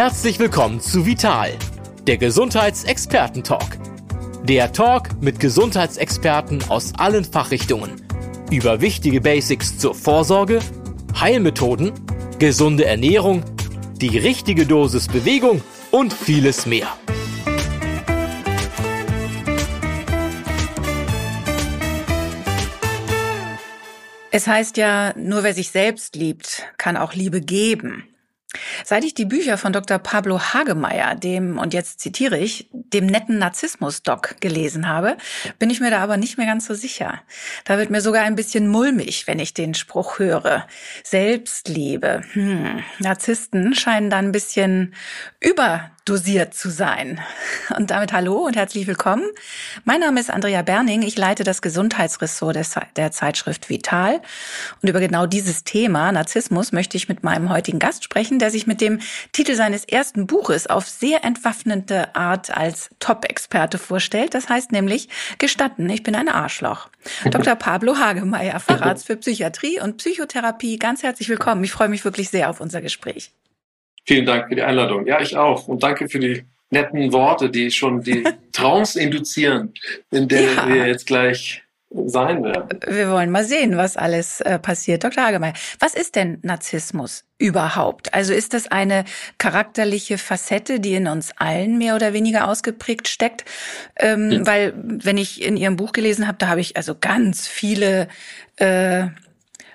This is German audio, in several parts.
Herzlich willkommen zu Vital, der Gesundheitsexperten-Talk. Der Talk mit Gesundheitsexperten aus allen Fachrichtungen über wichtige Basics zur Vorsorge, Heilmethoden, gesunde Ernährung, die richtige Dosis Bewegung und vieles mehr. Es heißt ja, nur wer sich selbst liebt, kann auch Liebe geben. Seit ich die Bücher von Dr. Pablo Hagemeyer, dem, und jetzt zitiere ich, dem netten Narzissmus-Doc gelesen habe, bin ich mir da aber nicht mehr ganz so sicher. Da wird mir sogar ein bisschen mulmig, wenn ich den Spruch höre. Selbstliebe. Hm. Narzissten scheinen da ein bisschen über dosiert zu sein. Und damit hallo und herzlich willkommen. Mein Name ist Andrea Berning. Ich leite das Gesundheitsressort der Zeitschrift Vital. Und über genau dieses Thema, Narzissmus, möchte ich mit meinem heutigen Gast sprechen, der sich mit dem Titel seines ersten Buches auf sehr entwaffnende Art als Top-Experte vorstellt. Das heißt nämlich, gestatten, ich bin ein Arschloch. Dr. Pablo Hagemeyer, Facharzt für Psychiatrie und Psychotherapie. Ganz herzlich willkommen. Ich freue mich wirklich sehr auf unser Gespräch. Vielen Dank für die Einladung. Ja, ich auch. Und danke für die netten Worte, die schon die Trance induzieren, in der ja. wir jetzt gleich sein werden. Wir wollen mal sehen, was alles äh, passiert. Dr. Hagemeyer, was ist denn Narzissmus überhaupt? Also ist das eine charakterliche Facette, die in uns allen mehr oder weniger ausgeprägt steckt? Ähm, ja. Weil, wenn ich in Ihrem Buch gelesen habe, da habe ich also ganz viele äh,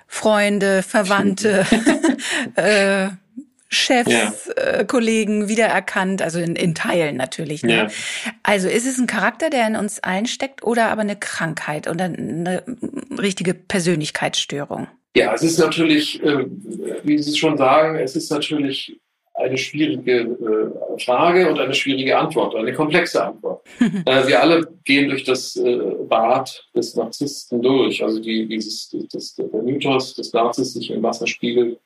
Freunde, Verwandte, äh, Chefs, ja. äh, Kollegen wiedererkannt, also in, in Teilen natürlich. Ne? Ja. Also ist es ein Charakter, der in uns einsteckt oder aber eine Krankheit oder eine richtige Persönlichkeitsstörung? Ja, es ist natürlich, äh, wie Sie schon sagen, es ist natürlich eine schwierige äh, Frage und eine schwierige Antwort, eine komplexe Antwort. äh, wir alle gehen durch das äh, Bad des Narzissten durch, also die, dieses, das, der Mythos des Narzissten sich im Wasser spiegelt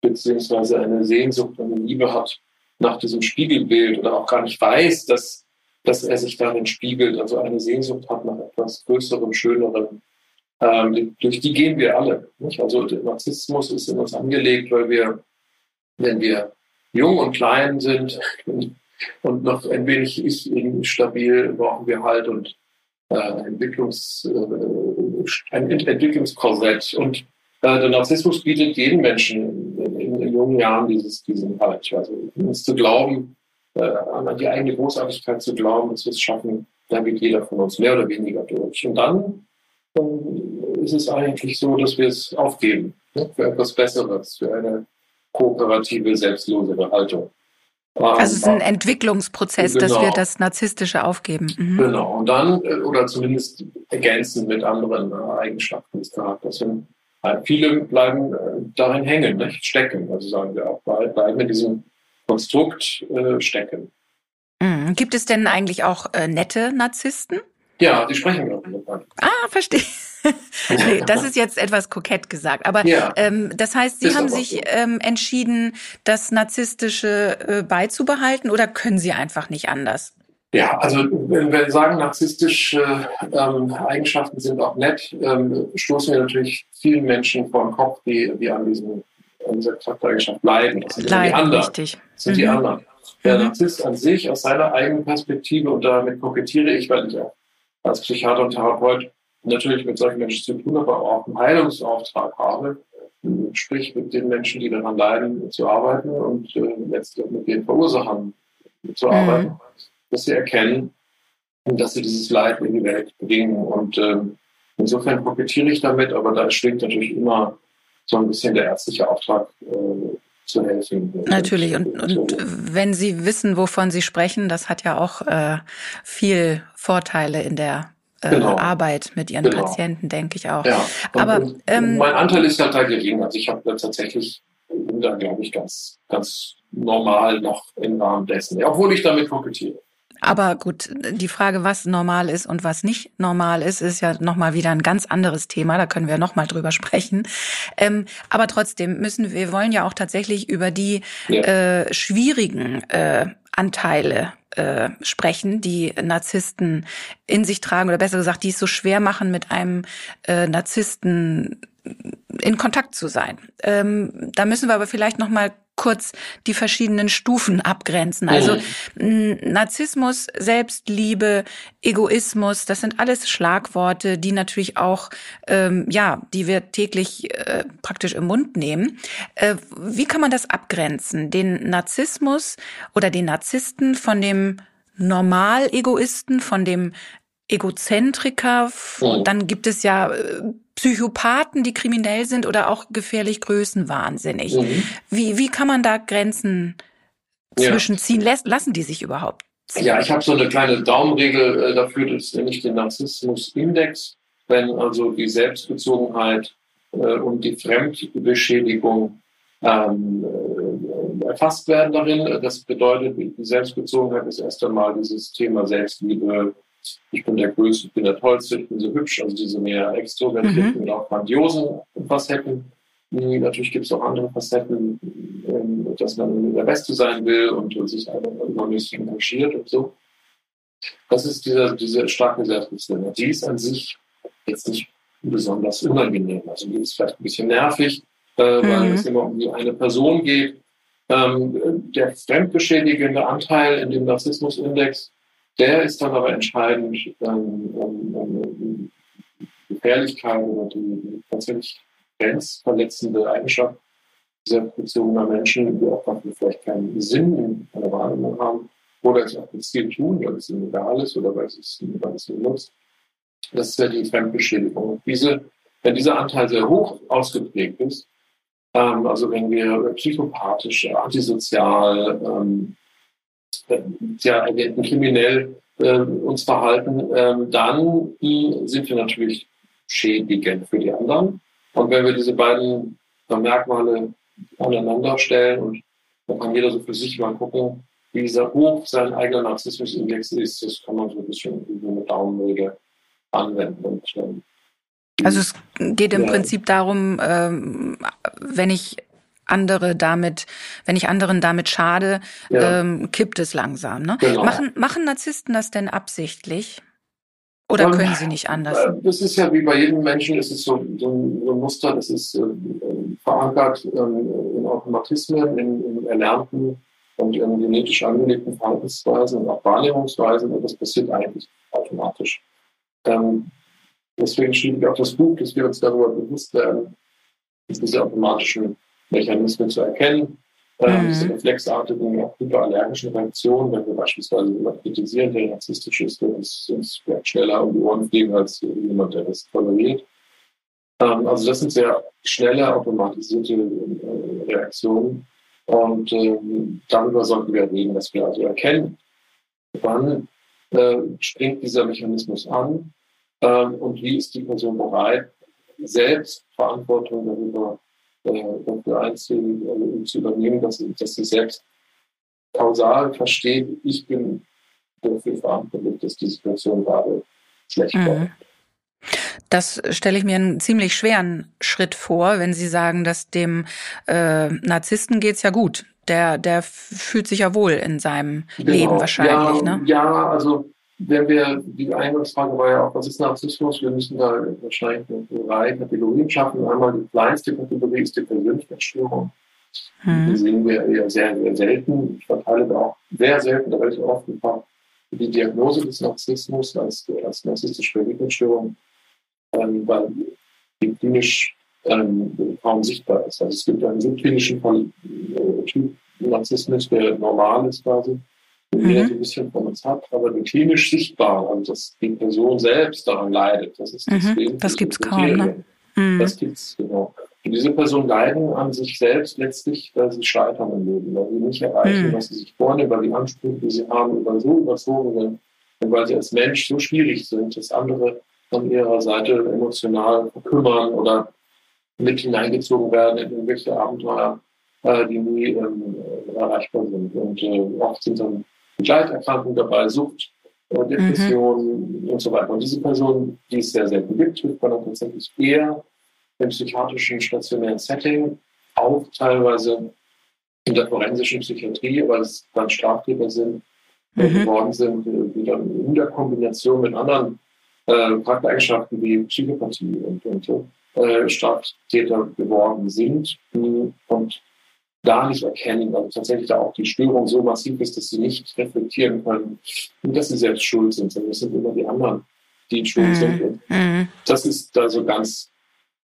beziehungsweise eine Sehnsucht, eine Liebe hat nach diesem Spiegelbild oder auch gar nicht weiß, dass, dass er sich darin spiegelt, also eine Sehnsucht hat nach etwas Größerem, Schönerem. Ähm, durch die gehen wir alle. Nicht? Also der Narzissmus ist in uns angelegt, weil wir, wenn wir jung und klein sind und noch ein wenig ich instabil, brauchen wir halt und äh, Entwicklungs, äh, ein Entwicklungskorsett. Und äh, der Narzissmus bietet jedem Menschen jungen Jahren dieses, diesen Halt. Also uns zu glauben, äh, an die eigene Großartigkeit zu glauben, dass wir es schaffen, da geht jeder von uns mehr oder weniger durch. Und dann äh, ist es eigentlich so, dass wir es aufgeben ne, für etwas Besseres, für eine kooperative, selbstlosere Haltung. Also es ist ein Entwicklungsprozess, genau. dass wir das Narzisstische aufgeben. Mhm. Genau. Und dann, äh, oder zumindest ergänzen mit anderen äh, Eigenschaften des Charakters. Und Viele bleiben äh, darin hängen, nicht? stecken, also sagen wir auch, bleiben in diesem Konstrukt äh, stecken. Mhm. Gibt es denn eigentlich auch äh, nette Narzissten? Ja, die sprechen darüber. Ah, verstehe. nee, das ist jetzt etwas kokett gesagt. Aber ja, ähm, das heißt, Sie haben sich so. ähm, entschieden, das Narzisstische äh, beizubehalten oder können Sie einfach nicht anders? Ja, also wenn wir sagen, narzisstische ähm, Eigenschaften sind auch nett, ähm, stoßen wir natürlich vielen Menschen vor den Kopf, die, die an, diesem, an dieser Charaktereigenschaft leiden. Das sind Leiden, die anderen. Richtig. Das sind mhm. die anderen. Der mhm. Narzisst an sich aus seiner eigenen Perspektive, und damit kokettiere ich, weil ich auch als Psychiater und Therapeut natürlich mit solchen Menschen zu tun habe, aber auch einen Heilungsauftrag habe, sprich mit den Menschen, die daran leiden, zu arbeiten und äh, letztlich mit den Verursachern zu mhm. Dass sie erkennen, dass sie dieses Leid in die Welt bringen. Und ähm, insofern kokettiere ich damit, aber da schwingt natürlich immer so ein bisschen der ärztliche Auftrag äh, zu helfen. Natürlich. Und, und wenn Sie wissen, wovon Sie sprechen, das hat ja auch äh, viel Vorteile in der äh, genau. Arbeit mit Ihren genau. Patienten, denke ich auch. Ja. Aber ähm, mein Anteil ist halt da gering. Also ich habe da tatsächlich bin da, glaube ich, ganz, ganz normal noch im Rahmen dessen, obwohl ich damit kokettiere. Aber gut, die Frage, was normal ist und was nicht normal ist, ist ja nochmal wieder ein ganz anderes Thema. Da können wir nochmal drüber sprechen. Ähm, aber trotzdem müssen wir wollen ja auch tatsächlich über die ja. äh, schwierigen äh, Anteile äh, sprechen, die Narzissten in sich tragen oder besser gesagt, die es so schwer machen, mit einem äh, Narzissten in Kontakt zu sein. Ähm, da müssen wir aber vielleicht noch mal kurz die verschiedenen Stufen abgrenzen. Also mhm. Narzissmus, Selbstliebe, Egoismus, das sind alles Schlagworte, die natürlich auch, ähm, ja, die wir täglich äh, praktisch im Mund nehmen. Äh, wie kann man das abgrenzen? Den Narzissmus oder den Narzissten von dem Normal-Egoisten, von dem Egozentriker, mhm. dann gibt es ja äh, Psychopathen, die kriminell sind oder auch gefährlich größenwahnsinnig. Mhm. Wie, wie kann man da Grenzen zwischenziehen? Ja. Lassen die sich überhaupt? Ziehen? Ja, ich habe so eine kleine Daumenregel äh, dafür, das nenne ich den Narzissmus-Index. Wenn also die Selbstbezogenheit äh, und die Fremdbeschädigung ähm, äh, erfasst werden darin. Das bedeutet, die Selbstbezogenheit ist erst einmal dieses Thema Selbstliebe, ich bin der Größte, ich bin der Tollste, ich bin so hübsch, also diese mehr extrovertierten mhm. und auch grandiosen Facetten. Natürlich gibt es auch andere Facetten, ähm, dass man der Beste sein will und, sich einfach übermäßig engagiert und so. Das ist diese, diese starke Selbstbestimmung. Die ist an sich jetzt nicht besonders unangenehm. Also die ist vielleicht ein bisschen nervig, äh, weil mhm. es immer um die eine Person geht. Ähm, der fremdbeschädigende Anteil in dem Narzissmusindex der ist dann aber entscheidend, ähm, ähm, die Gefährlichkeit oder die tatsächlich grenzverletzende Eigenschaft dieser bezogener Menschen, die auch vielleicht keinen Sinn in einer Wahrnehmung haben oder es auch gezielt tun, weil es ihnen egal ist oder weil es, ihnen nutzt. Das ist ja die Fremdbeschädigung. Diese, wenn dieser Anteil sehr hoch ausgeprägt ist, ähm, also wenn wir psychopathisch, antisozial, ähm, ja, agenten kriminell äh, uns verhalten, äh, dann sind wir natürlich schädigend für die anderen. Und wenn wir diese beiden Merkmale aneinander stellen und dann kann jeder so für sich mal gucken, wie dieser hoch sein eigener Narzissmusindex ist, das kann man so ein bisschen über eine Daumenregel anwenden. Und, ähm, also es geht im ja. Prinzip darum, ähm, wenn ich andere damit, wenn ich anderen damit schade, ja. ähm, kippt es langsam. Ne? Genau. Machen, machen Narzissten das denn absichtlich? Oder Und, können sie nicht anders? Äh, das ist ja wie bei jedem Menschen, ist es so, so, ein, so ein Muster, das ist äh, verankert äh, in Automatismen, in, in erlernten und in genetisch angelegten Verhaltensweisen und auch Wahrnehmungsweisen. Und das passiert eigentlich automatisch. Ähm, deswegen schrieb ich auch das Buch, dass wir uns darüber bewusst werden, dass diese automatischen Mechanismen zu erkennen. Äh, mhm. Diese reflexartigen, auch hyperallergischen Reaktionen, wenn wir beispielsweise jemanden kritisieren, der narzisstisch ist, wird es uns schneller um die Ohren fliegen als jemand, der das toleriert. Ähm, also das sind sehr schnelle, automatisierte äh, Reaktionen. Und ähm, darüber sollten wir reden, dass wir also erkennen, wann äh, springt dieser Mechanismus an ähm, und wie ist die Person bereit, selbst Verantwortung darüber äh, dafür einzugehen, äh, zu übernehmen, dass, dass sie selbst kausal versteht, ich bin dafür verantwortlich, dass die Situation gerade schlecht mhm. wird. Das stelle ich mir einen ziemlich schweren Schritt vor, wenn Sie sagen, dass dem äh, Narzissten geht's ja gut. Der, der fühlt sich ja wohl in seinem genau. Leben wahrscheinlich. Ja, ne? ja, also wenn wir, die Eingangsfrage war ja auch, was ist Narzissmus? Wir müssen da wahrscheinlich drei Kategorien schaffen. Einmal die kleinste Kategorie ist die Persönlichkeitsstörung. Hm. Die sehen wir eher sehr, sehr selten. Ich verteile da auch sehr selten relativ oft ein paar die Diagnose des Narzissmus als, als narzisstische Persönlichkeitsstörung, ähm, weil die klinisch ähm, kaum sichtbar ist. Also es gibt einen subklinischen äh, Typ Narzissmus, der normal ist quasi mhm. jeder so ein bisschen von uns hat, aber klinisch sichtbar und dass die Person selbst daran leidet. Das ist das mhm. Das gibt es kaum. Ne? Mhm. Das gibt's, genau. Und diese Personen leiden an sich selbst letztlich, weil sie scheitern im Leben, weil sie nicht erreichen, mhm. was sie sich vornehmen, weil die Ansprüche, die sie haben, über so überzogen sind und weil sie als Mensch so schwierig sind, dass andere von ihrer Seite emotional verkümmern oder mit hineingezogen werden in irgendwelche Abenteuer, äh, die nie ähm, erreichbar sind. Und äh, oft sind dann Begleiterkrankungen dabei, Sucht, Depressionen mhm. und so weiter. Und diese Personen, die es sehr selten gibt, trifft man dann tatsächlich eher im psychiatrischen stationären Setting, auch teilweise in der forensischen Psychiatrie, weil es dann Straftäter sind, äh, mhm. geworden sind, die dann in der Kombination mit anderen äh, Charaktereigenschaften wie Psychopathie und, und so äh, Straftäter geworden sind. Und da nicht erkennen, also tatsächlich da auch die Störung so massiv ist, dass sie nicht reflektieren können und dass sie selbst schuld sind, sondern es sind immer die anderen, die schuld mhm. sind. Mhm. Das ist da so ganz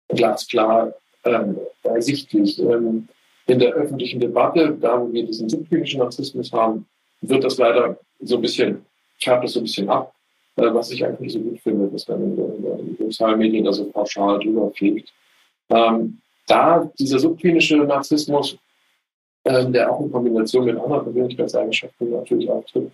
glasklar ähm, ersichtlich. Ähm, in der öffentlichen Debatte, da wo wir diesen subklinischen Narzissmus haben, wird das leider so ein bisschen, färbt das so ein bisschen ab, äh, was ich eigentlich so gut finde, dass man in, den sozialen Medien da so pauschal drüber fliegt. Ähm, da dieser subklinische Narzissmus, der auch in Kombination mit anderen Persönlichkeitseigenschaften natürlich auftritt,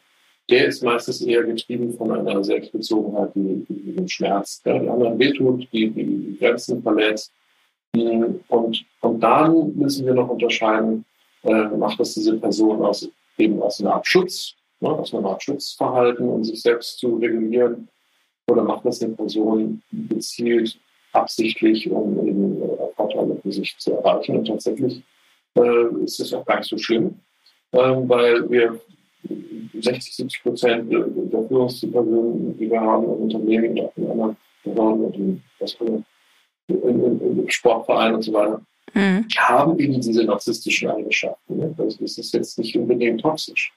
der ist meistens eher getrieben von einer Selbstbezogenheit, die, die den Schmerz, ja, die anderen wehtut, die, die Grenzen verletzt. Und, und dann müssen wir noch unterscheiden, äh, macht das diese Person aus, eben aus einer Art Schutz, ne, aus einer Art Schutzverhalten, um sich selbst zu regulieren, oder macht das eine Person gezielt, absichtlich, um eben äh, Vorteile für sich zu erreichen. Und tatsächlich äh, ist es auch gar nicht so schlimm, äh, weil wir 60, 70 Prozent der Führungspersonen, die wir haben im Unternehmen und auch in anderen Behörden und in, in, in, in Sportvereinen und so weiter, mhm. haben eben diese narzisstischen Eigenschaften. Ne? Also das ist jetzt nicht unbedingt toxisch.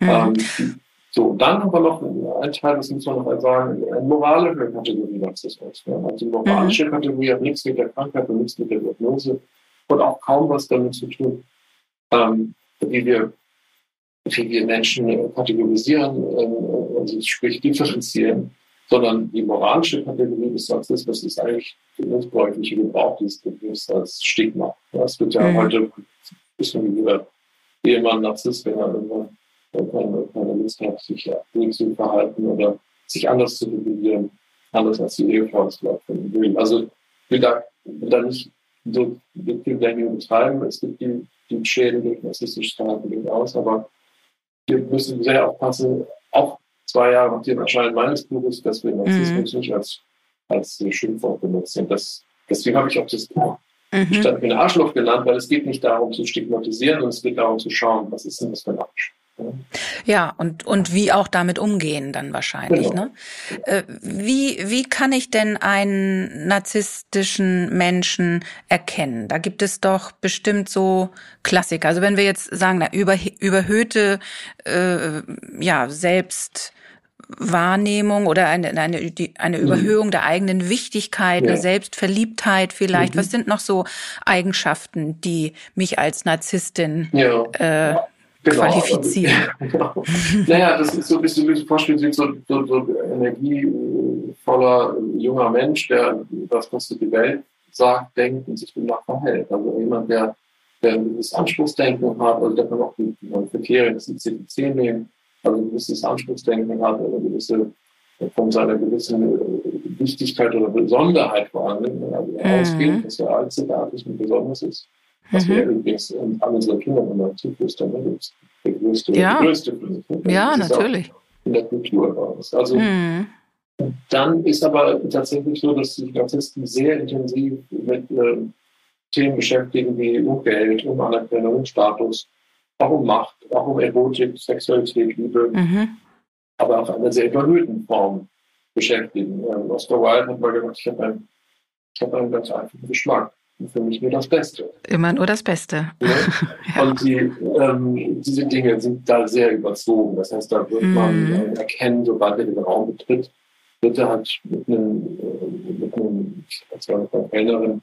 Mhm. Ähm, so, dann haben wir noch einen Teil, das muss man noch sagen, eine moralische Kategorie Narzissmus. Ja? Also die moralische mhm. Kategorie hat nichts mit der Krankheit und nichts mit der Diagnose und auch kaum was damit zu tun, ähm, wie wir wie wir Menschen kategorisieren, äh, also sprich differenzieren, sondern die moralische Kategorie des Narzissmus ist eigentlich der missbräuchliche Gebrauch dieses Begriffs als Stigma. Das wird ja mhm. heute bisschen jeder Ehemann Narzisst, wenn er irgendwann keine, Lust hat, sich zu verhalten oder sich anders zu definieren, anders als die Ehefrau es vielleicht will. Also will da, will da nicht so viel Länge betreiben. Es gibt die, die Schäden durch narzisstisches Verhalten durchaus, aber wir müssen sehr aufpassen, auch zwei Jahre nach dem Erscheinen meines Buches, dass wir Narzissmus mhm. nicht als, als Schimpfwort benutzen. Das, deswegen habe ich auch das Buch mhm. statt ein Arschloch genannt, weil es geht nicht darum zu stigmatisieren, sondern es geht darum zu schauen, was ist denn das für ein Arsch. Ja, und, und wie auch damit umgehen dann wahrscheinlich. Genau. Ne? Äh, wie, wie kann ich denn einen narzisstischen Menschen erkennen? Da gibt es doch bestimmt so Klassiker. Also wenn wir jetzt sagen, na, über, überhöhte äh, ja, Selbstwahrnehmung oder eine, eine, eine mhm. Überhöhung der eigenen Wichtigkeit, ja. eine Selbstverliebtheit vielleicht. Mhm. Was sind noch so Eigenschaften, die mich als Narzisstin ja. äh, genau, qualifizieren. genau. naja, das ist so ein bisschen, wie vorstellen, wie so, so, so energievoller junger Mensch, der das, was die Welt sagt, denkt und sich danach verhält. Also jemand, der, der ein gewisses Anspruchsdenken hat, also der kann auch die, die Kriterien des ICD-10 nehmen, also ein gewisses Anspruchsdenken hat oder gewisse von seiner gewissen Wichtigkeit oder Besonderheit vor allem also mhm. ausgeht, dass er einzigartig und besonders ist. Was mhm. wir übrigens an unsere Kinder immer zuflüstern. Ne? Der größte, ja. der größte Ja, natürlich. In der Kultur uns. Also, mhm. Dann ist aber tatsächlich so, dass sich Narzissten sehr intensiv mit äh, Themen beschäftigen wie um Geld, um Anerkennung, um Status, auch um Macht, auch um Erotik, Sexualität, Liebe, mhm. aber auch einer sehr überhöhten Form beschäftigen. Ähm, Oscar Wilde hat mal gesagt, ich habe einen, hab einen ganz einfachen Geschmack für mich nur das Beste. Immer nur das Beste. Ja? ja. Und die, ähm, diese Dinge sind da sehr überzogen. Das heißt, da wird mm. man äh, erkennen, sobald er den Raum betritt, wird er halt mit einem, äh, mit einem als Kellnerin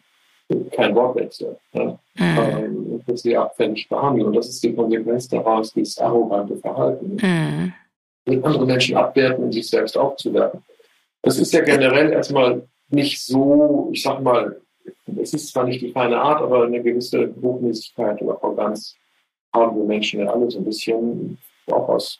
kein Wortwechsel. Ja? Mm. Ähm, wird sie abfällig behandeln. Und das ist die Konsequenz daraus, dieses arrogante Verhalten. Mm. Mit anderen Menschen abwerten und sich selbst aufzuwerten. Das ist ja generell erstmal nicht so, ich sag mal, es ist zwar nicht die feine Art, aber eine gewisse Hochnäsigkeit oder Arroganz haben wir Menschen ja alle so ein bisschen, auch aus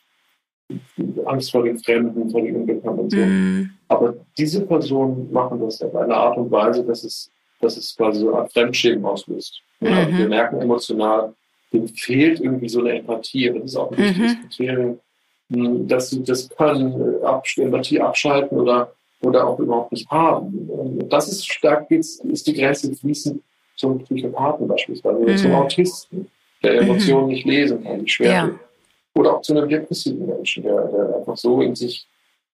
Angst vor den Fremden, vor den Unbekannten und so. Mm. Aber diese Personen machen das auf eine Art und Weise, dass es, dass es quasi so Art Fremdschämen auslöst. Ja, mhm. Wir merken emotional, dem fehlt irgendwie so eine Empathie. Das ist auch ein wichtiges mhm. Kriterium, dass sie das können, äh, Empathie abschalten oder oder auch überhaupt nicht haben. Und das ist stark, ist die Grenze fließend zum Psychopathen beispielsweise oder mhm. zum Autisten, der mhm. Emotionen mhm. nicht lesen kann, die schwer ja. Oder auch zu einem depressiven Menschen, der, der, einfach so in sich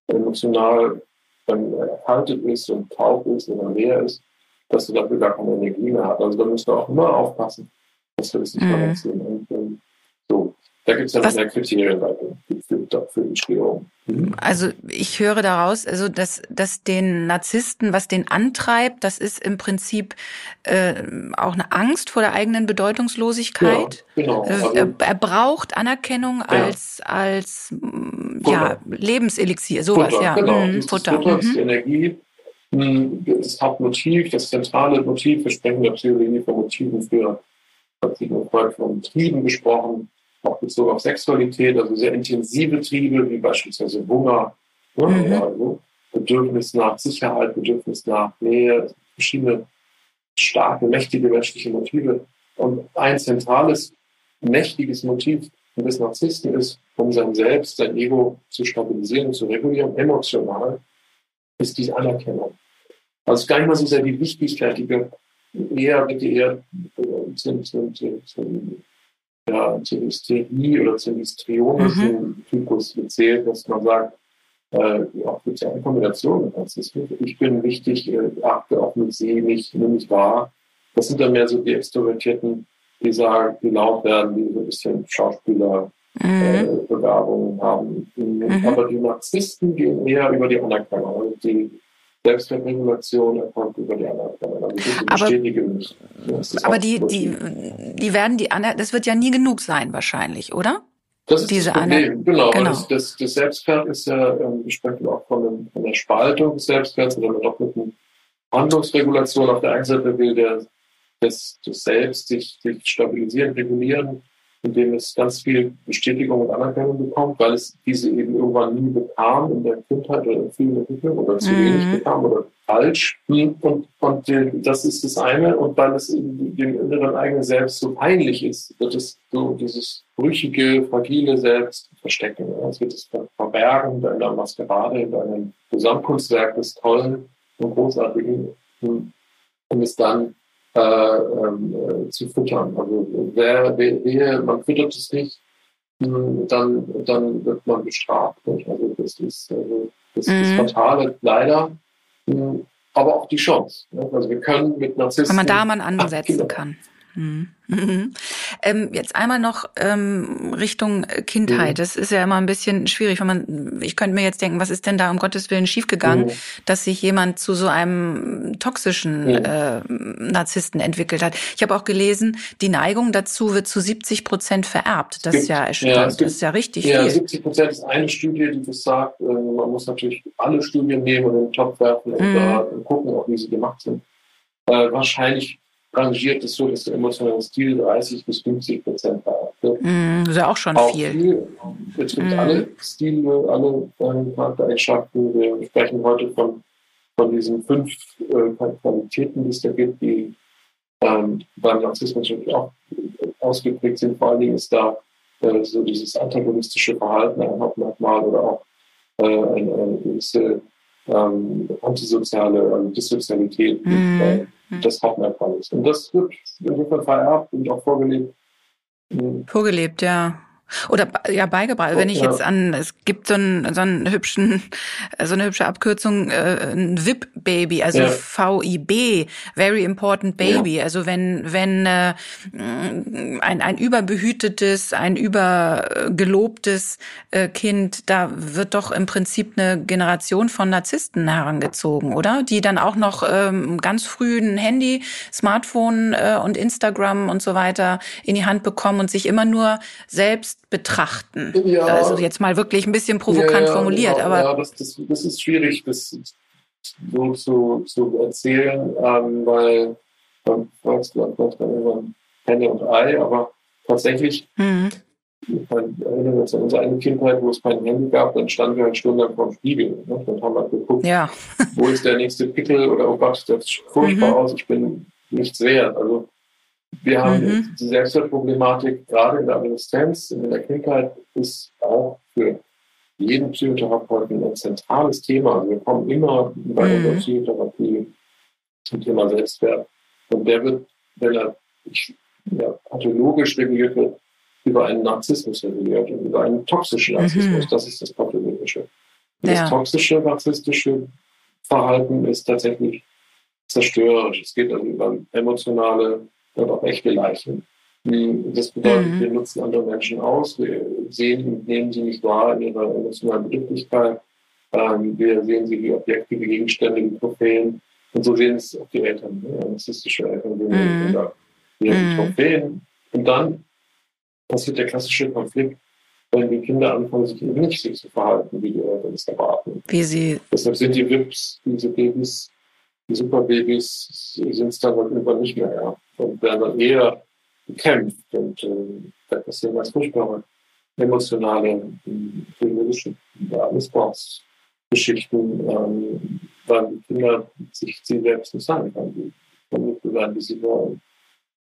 emotional dann erhaltet ist und taub ist oder leer ist, dass du dafür gar keine Energie mehr hast. Also da musst du auch immer aufpassen, dass wir das nicht mhm. sehen. Und ähm, so, da gibt es dann mehr Kriterien für, für die Störung. Mhm. Also ich höre daraus, also dass, dass den Narzissten, was den antreibt, das ist im Prinzip äh, auch eine Angst vor der eigenen Bedeutungslosigkeit. Ja, genau. Äh, also, er, er, braucht Anerkennung ja. als als ja, Lebenselixier, sowas, Futter, ja. Genau. Mhm, Futter, Futter mhm. ist die Energie, hm, das Hauptmotiv, das zentrale Motiv. Wir sprechen der Theorie von Motiven für Sigmund Freud von Trieben gesprochen auch bezogen auf Sexualität, also sehr intensive Triebe, wie beispielsweise Hunger, ne? mhm. also Bedürfnis nach Sicherheit, Bedürfnis nach Nähe, verschiedene starke, mächtige menschliche Motive. Und ein zentrales, mächtiges Motiv des Narzissten ist, um sein Selbst, sein Ego zu stabilisieren, zu regulieren, emotional, ist die Anerkennung. Also gar nicht mal so sehr die Wichtigkeit, die wir eher, bitte eher sind, sind, sind, sind ja, zur Hysterie oder zum histrionischen mhm. Typus gezählt, dass man sagt, äh, auch mit der Kombination Narzissmus, ich bin wichtig, äh, achte auf mich, sehe mich, nehme mich wahr. Das sind dann mehr so die Extrovertierten, die sagen, die laut werden, die so ein bisschen Schauspieler mhm. äh, Begabungen haben. Mhm. Aber die Narzissten gehen eher über die Anerkennung. Also die Selbstregulation erfolgt über die Anerkennung. Also bestätigen mich. Aber die, die, die werden die Aner das wird ja nie genug sein wahrscheinlich, oder? Das ist Diese das Problem, genau. genau. Das, das, das, Selbstwert ist ja, ähm, wir sprechen auch von, dem, von der Spaltung des Selbstwerts oder einer doppelten Handlungsregulation. Auf der einen Seite will der, das, das Selbst sich, sich stabilisieren, regulieren in dem es ganz viel Bestätigung und Anerkennung bekommt, weil es diese eben irgendwann nie bekam in der Kindheit oder in vielen Entwicklungen oder zu mhm. wenig bekam oder falsch. Und, und das ist das eine. Und weil es eben dem inneren eigenen Selbst so peinlich ist, wird es so dieses brüchige, fragile Selbst verstecken. Es wird es verbergen in einer Maskerade, in einem Gesamtkunstwerk des Tollen und Großartigen, um es dann äh, äh, zu füttern. Also wer, wer, man füttert es nicht, hm, dann, dann wird man bestraft. Also das ist also das, mhm. das Fatale leider, hm, aber auch die Chance. Also wir können mit Narzissten... Wenn man da mal ansetzen kann. Mhm. Mhm. Ähm, jetzt einmal noch ähm, Richtung Kindheit. Mhm. Das ist ja immer ein bisschen schwierig, wenn man, ich könnte mir jetzt denken, was ist denn da um Gottes Willen schiefgegangen, mhm. dass sich jemand zu so einem toxischen mhm. äh, Narzissten entwickelt hat. Ich habe auch gelesen, die Neigung dazu wird zu 70 Prozent vererbt. Das gibt, ist ja erschütternd. Ja, das ist ja richtig ja, viel. 70 Prozent ist eine Studie, die das sagt. Äh, man muss natürlich alle Studien nehmen und in den Topf werfen und mhm. gucken, auch wie sie gemacht sind. Äh, wahrscheinlich rangiert es so, dass der emotionale Stil 30 bis 50 Prozent hat. Mm, das ist ja auch schon auch viel. viel. Betrifft mm. alle Stile, alle äh, Charaktereigenschaften. Wir sprechen heute von, von diesen fünf äh, Qualitäten, die es da gibt, die ähm, beim Narzissmus natürlich auch ausgeprägt sind. Vor allen Dingen ist da äh, so dieses antagonistische Verhalten ein Hauptmerkmal oder auch äh, eine, eine gewisse ähm, antisoziale also Dissozialität. Mm. Äh, hm. das Hauptmerkmal ist. Und das wird insofern vererbt und auch vorgelebt. Vorgelebt, ja. Oder ja beigebracht. Wenn ich jetzt an, es gibt so einen, so einen hübschen, so eine hübsche Abkürzung, äh, ein VIP-Baby, also ja. VIB, Very Important Baby. Ja. Also wenn wenn äh, ein ein überbehütetes, ein übergelobtes äh, Kind, da wird doch im Prinzip eine Generation von Narzissten herangezogen, oder? Die dann auch noch ähm, ganz früh ein Handy, Smartphone äh, und Instagram und so weiter in die Hand bekommen und sich immer nur selbst betrachten. Ja, also jetzt mal wirklich ein bisschen provokant ja, formuliert. Genau, aber ja, das, das, das, ist schwierig, das so zu, zu erzählen, ähm, weil man fragt dann immer Henne und Ei, aber tatsächlich, mhm. ich erinnere uns an unsere eigene Kindheit, wo es kein Handy gab, dann standen wir eine Stunde vor dem Spiegel. Ne? Dann haben wir geguckt, ja. wo ist der nächste Pickel oder oh Gott, das sieht furchtbar mhm. aus, ich bin nichts wert. Also wir haben mhm. die Selbstwertproblematik gerade in der Adoleszenz, in der Kindheit, ist auch für jeden Psychotherapeuten ein zentrales Thema. Also wir kommen immer bei mhm. der Psychotherapie zum Thema Selbstwert. Und der wird, wenn er ja, pathologisch reguliert wird, über einen Narzissmus reguliert und über einen toxischen Narzissmus. Mhm. Das ist das Pathologische. Ja. Das toxische, narzisstische Verhalten ist tatsächlich zerstörerisch. Es geht also über emotionale und auch echte Leichen. Das bedeutet, mhm. wir nutzen andere Menschen aus, wir sehen und nehmen sie nicht wahr in ihrer emotionalen Bedürftigkeit. Ähm, wir sehen sie wie Objekte, wie Gegenstände, wie Trophäen. Und so sehen es auch die Eltern, ne? narzisstische Eltern, sehen mhm. wie mhm. Trophäen. Und dann passiert der klassische Konflikt, wenn die Kinder anfangen, sich eben nicht so zu verhalten, wie die Eltern es erwarten. Wie sie. Deshalb sind die Wips, diese Babys, Superbabys, sind es dann irgendwann nicht mehr, ja. Und werden dann eher gekämpft und äh, da passieren ganz furchtbare emotionale, philosophische Missbrauchsgeschichten, ähm, weil die Kinder sich sie selbst nicht sagen können, die vermittelt werden, wie sie wollen.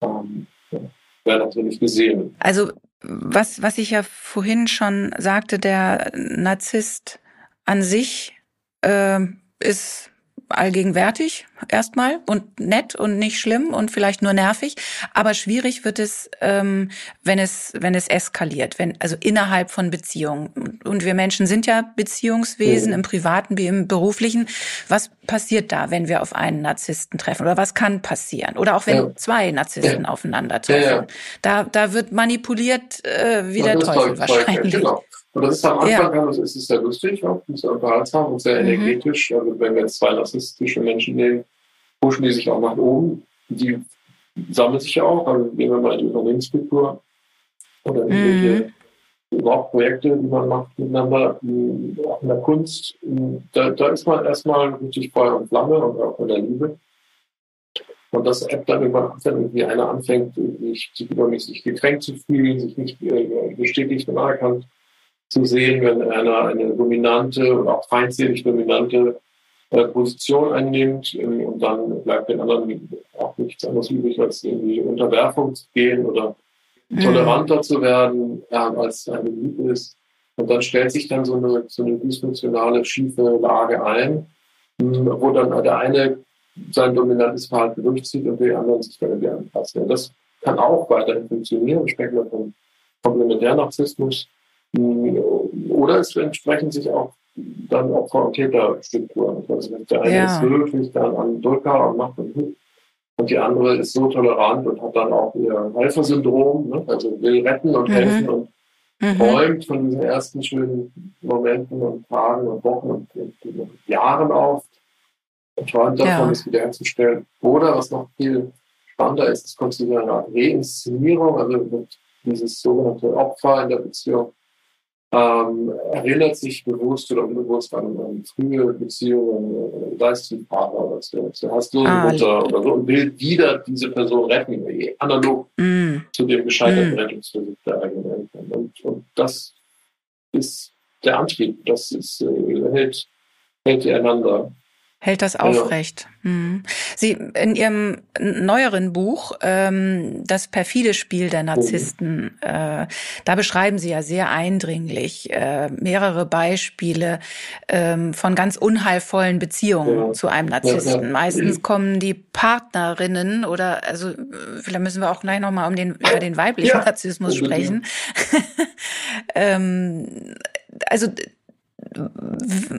Ähm, ja, werden also nicht gesehen. Also was, was ich ja vorhin schon sagte, der Narzisst an sich äh, ist allgegenwärtig erstmal und nett und nicht schlimm und vielleicht nur nervig, aber schwierig wird es, ähm, wenn es wenn es eskaliert, wenn also innerhalb von Beziehungen und wir Menschen sind ja Beziehungswesen mhm. im privaten wie im beruflichen. Was passiert da, wenn wir auf einen Narzissten treffen oder was kann passieren oder auch wenn ja. zwei Narzissten ja. aufeinandertreffen? Ja, da da wird manipuliert äh, wie der Teufel wahrscheinlich. Genau. Und das ist am Anfang, ja. ist es sehr lustig, auch sehr unterhaltsam und sehr mhm. energetisch. Also wenn wir jetzt zwei narzisstische Menschen nehmen, pushen die sich auch nach oben. Die sammeln sich ja auch, also nehmen wir mal die Unternehmenskultur oder irgendwelche mhm. überhaupt Projekte, die man macht miteinander, auch in der Kunst. Da, da ist man erstmal richtig Feuer und Flamme und auch in der Liebe. Und das App dann irgendwann wenn irgendwie einer anfängt, sich übermäßig gekränkt zu fühlen, sich nicht äh, bestätigt und anerkannt zu sehen, wenn einer eine dominante und auch feindselig dominante äh, Position einnimmt ähm, und dann bleibt den anderen auch nichts anderes übrig, als irgendwie Unterwerfung zu gehen oder mhm. toleranter zu werden, äh, als eine Liebe ist. Und dann stellt sich dann so eine, so eine dysfunktionale, schiefe Lage ein, mh, wo dann der eine sein dominantes Verhalten durchzieht und der andere sich dann irgendwie anpasst. Und das kann auch weiterhin funktionieren. Wir sprechen ja von Komplementärnarzissmus. Oder es entsprechen sich auch dann Opfer- und Täterstrukturen. Also der eine ja. ist wirklich dann an Drücker und macht und und die andere ist so tolerant und hat dann auch ihr Helfersyndrom, ne? also will retten und mhm. helfen und mhm. träumt von diesen ersten schönen Momenten und Tagen und Wochen und, und, und Jahren auf und träumt davon, ja. es wiederherzustellen. Oder was noch viel spannender ist, es kommt zu einer Reinszenierung, also wird dieses sogenannte Opfer in der Beziehung ähm, erinnert sich bewusst oder unbewusst an, an frühe Beziehungen, sei es zum Partner oder zur, zur Hasslosenmutter ah, oder so, und will wieder diese Person retten, analog mm. zu dem gescheiterten mm. Rettungsversuch der eigenen Eltern. Und, und das ist der Antrieb, das ist, äh, hält, hält einander hält das aufrecht. Ja. Hm. Sie in Ihrem neueren Buch ähm, das perfide Spiel der Narzissten, oh. äh, da beschreiben Sie ja sehr eindringlich äh, mehrere Beispiele ähm, von ganz unheilvollen Beziehungen ja. zu einem Narzissten. Ja, Meistens kommen die Partnerinnen oder also vielleicht müssen wir auch gleich noch mal um den über den weiblichen Narzissmus sprechen. ähm, also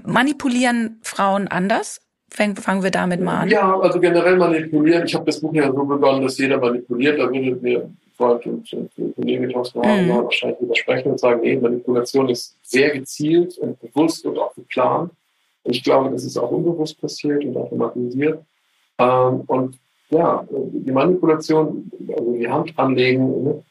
manipulieren Frauen anders Fangen wir damit mal an. Ja, also generell manipulieren. Ich habe das Buch ja so begonnen, dass jeder manipuliert. Da würde mir Freund und, und Kollege Thorsten mhm. wahrscheinlich widersprechen und sagen, nee, Manipulation ist sehr gezielt und bewusst und auch geplant. Und ich glaube, das ist auch unbewusst passiert und automatisiert. Ähm, und ja, die Manipulation, also die Hand anlegen, ne,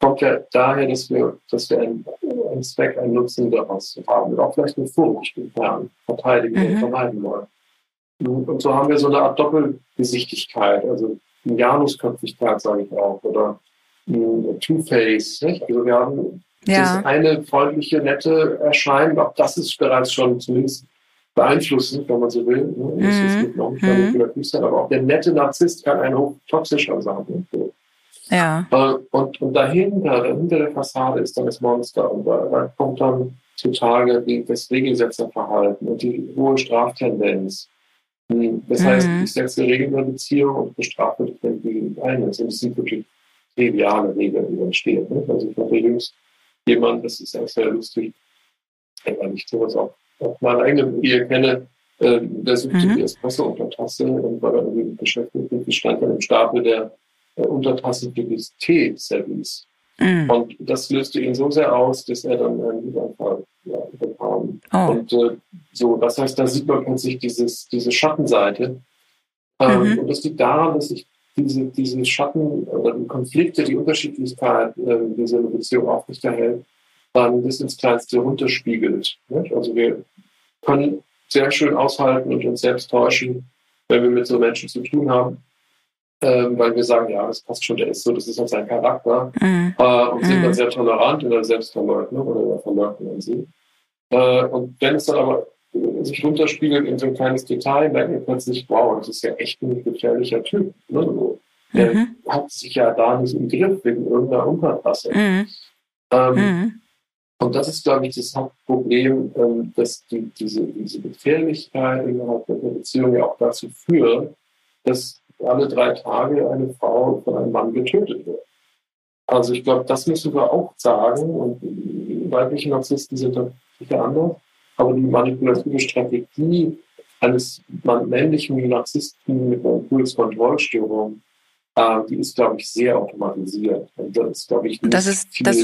kommt ja daher, dass wir, dass wir einen, einen Zweck, einen Nutzen daraus haben. Oder auch vielleicht eine Furcht, ja, verteidigen mhm. und vermeiden wollen. Und so haben wir so eine Art Doppelgesichtigkeit, also eine Janusköpfigkeit, sage ich auch, oder Two-Face. Also wir haben ja. das eine freundliche, nette Erscheinen, auch das ist bereits schon zumindest beeinflussend, wenn man so will. Mhm. Das ist noch nicht manipulativ sein, aber auch der nette Narzisst kann ein hochtoxischer sein. Ja. Äh, und, und dahinter, hinter der Fassade ist dann das Monster. Und da, da kommt dann zutage das Regelsetzerverhalten und die hohe Straftendenz das heißt, mhm. ich setze Regeln in der Beziehung und bestrafe dich, wenn die ein. Also das sind wirklich triviale Regeln, die entstehen. Ne? Also ich hatte jüngst jemand, das ist auch sehr lustig, weil ich sowas auch auf meiner eigenen Ehe kenne, äh, der suchte mhm. die Espresso unter Tasse und war dann irgendwie beschäftigt und die stand dann im Stapel der äh, Untertasse des Tee service. Mm. Und das löste ihn so sehr aus, dass er dann einen Überfall ja, bekam. Oh. Und äh, so, das heißt, da sieht man plötzlich dieses, diese Schattenseite. Ähm, mhm. Und das liegt daran, dass sich diese, diese Schatten oder die Konflikte, die Unterschiedlichkeit, äh, diese Beziehung aufrechterhält, dann bis ins Kleinste runterspiegelt. Nicht? Also wir können sehr schön aushalten und uns selbst täuschen, wenn wir mit so Menschen zu tun haben ähm, weil wir sagen, ja, das passt schon, der ist so, das ist auch sein Charakter. Mhm. Äh, und sind dann mhm. sehr tolerant in der Selbstverleugnung oder Verleugnung an sie. Äh, und wenn es dann aber sich runterspiegelt in so ein kleines Detail, merken wir plötzlich, wow, das ist ja echt ein gefährlicher Typ. Ne? So, der mhm. hat sich ja da nicht im Griff wegen irgendeiner Unpassung. Mhm. Ähm, mhm. Und das ist, glaube ich, das Hauptproblem, ähm, dass die, diese, diese Gefährlichkeit innerhalb der Beziehung ja auch dazu führt, dass alle drei Tage eine Frau von einem Mann getötet wird. Also ich glaube, das müssen wir auch sagen. Und weibliche Narzissten sind da sicher anders. Aber die manipulative Strategie eines männlichen Narzissten mit einer Impulskontrollstörung, äh, die ist, glaube ich, sehr automatisiert. Und das ist, glaube ich, nicht das ist, viel, das,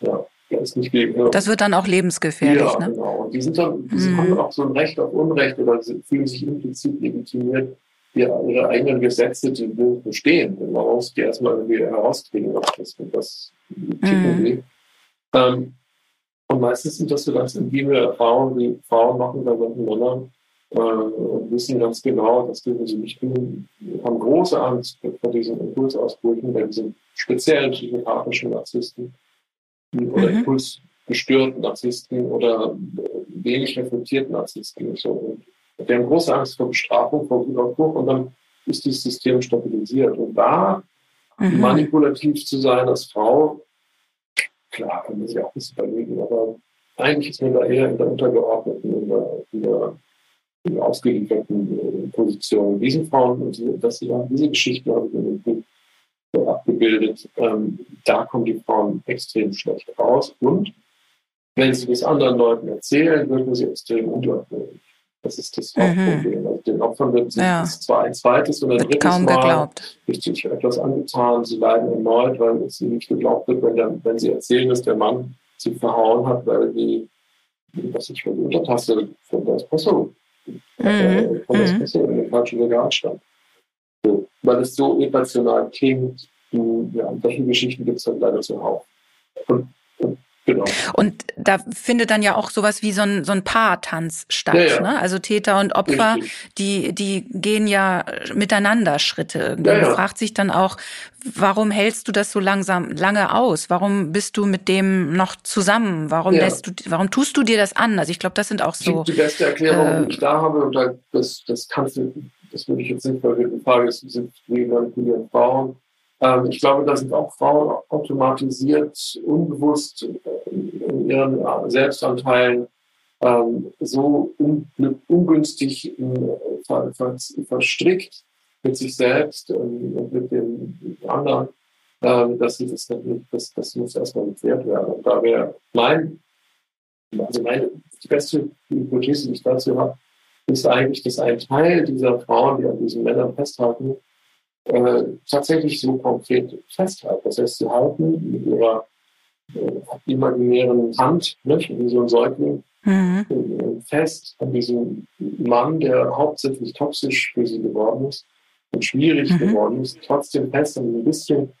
ja, das, ist nicht viel, das wird dann auch lebensgefährlich. Ja, ne? genau. Und die sind dann, die mm. haben auch so ein Recht auf Unrecht oder fühlen sich implizit legitimiert ihre eigenen Gesetze, die bestehen. Man muss die erstmal irgendwie herauskriegen, ob das, das ticken mhm. ähm, und meistens sind das so ganz intime Erfahrungen, die Frauen machen bei solchen Männern äh, und wissen ganz genau, das dürfen sie nicht tun, haben große Angst vor diesen Impulsausbrüchen, bei diesen speziellen psychopathischen Narzissten oder mhm. impulsgestörten Narzissten oder wenig reflektierten Narzissten. Und so. Und wir haben große Angst vor Bestrafung, vor Wiederaufbruch und dann ist dieses System stabilisiert. Und da mhm. manipulativ zu sein als Frau, klar, kann man sich auch ein bisschen überlegen, aber eigentlich ist man da eher in der untergeordneten, in der, in der, in der ausgelieferten äh, Position. Diesen Frauen, dass sie haben, diese Geschichte habe ich in dem Buch abgebildet, ähm, da kommen die Frauen extrem schlecht raus und wenn sie das anderen Leuten erzählen, wirken sie extrem unglaubwürdig. Das ist das mhm. Hauptproblem. Mhm. Also den Opfern wird ja. zwar ein zweites oder drittes kaum Mal geglaubt. richtig etwas angetan. Sie leiden erneut, weil es ihnen nicht geglaubt wird, wenn, der, wenn sie erzählen, dass der Mann sie verhauen hat, weil die, was ich von der Untertasse von der Espresso, mhm. äh, von der mhm. Espresso in der falschen Regal stand. So, weil es so emotional klingt. Ja, solche Geschichten gibt es halt leider zuhauf. Und Genau. Und da findet dann ja auch sowas wie so ein, so ein Paartanz statt. Ja, ja. Ne? Also Täter und Opfer, die, die gehen ja miteinander Schritte irgendwie. Ja, Man fragt sich dann auch, warum hältst du das so langsam lange aus? Warum bist du mit dem noch zusammen? Warum lässt du, warum tust du dir das an? Also ich glaube, das sind auch so. Die beste Erklärung, äh, die ich da habe, und das, das kannst du, das würde ich jetzt nicht, weil die Frage ist, sind Frauen? Ähm, ich glaube, da sind auch Frauen automatisiert, unbewusst äh, in ihren Selbstanteilen ähm, so ungünstig äh, verstrickt mit sich selbst und mit den anderen, ähm, dass sie das nicht, das, das muss erstmal geklärt werden. Und da wäre mein, also meine, die beste Hypothese, die ich dazu habe, ist eigentlich, dass ein Teil dieser Frauen, die an diesen Männern festhalten, äh, tatsächlich so konkret festhalten. Das heißt, sie halten mit ihrer äh, imaginären Hand, nicht, wie so ein Säugling, mhm. Äh, fest an diesem Mann, der hauptsächlich toxisch für sie geworden ist und schwierig mhm. geworden ist, trotzdem fest an ein bisschen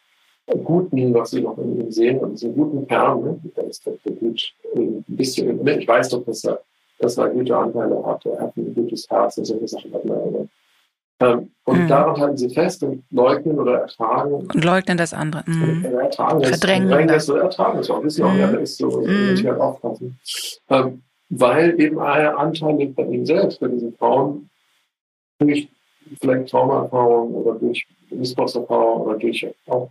Guten, was sie noch in ihm sehen, an diesem guten Kern, ne? der ist der gut, ein bisschen, ich weiß doch, dass er, dass er gute Anteile hat, er hat ein gutes Herz und solche Sachen hat man ähm, und mhm. daran halten sie fest und leugnen oder ertragen. Und leugnen das andere. Mhm. Ertragen Verdrängen das. Verdrängen das oder ertragen das auch. Wissen auch, ja, ist so, mhm. ich halt aufpassen. Ähm, weil eben ein Anteil bei ihnen selbst, bei diesen Frauen, durch vielleicht Traumaerfahrung oder durch Missbrauchserfahrung oder durch auch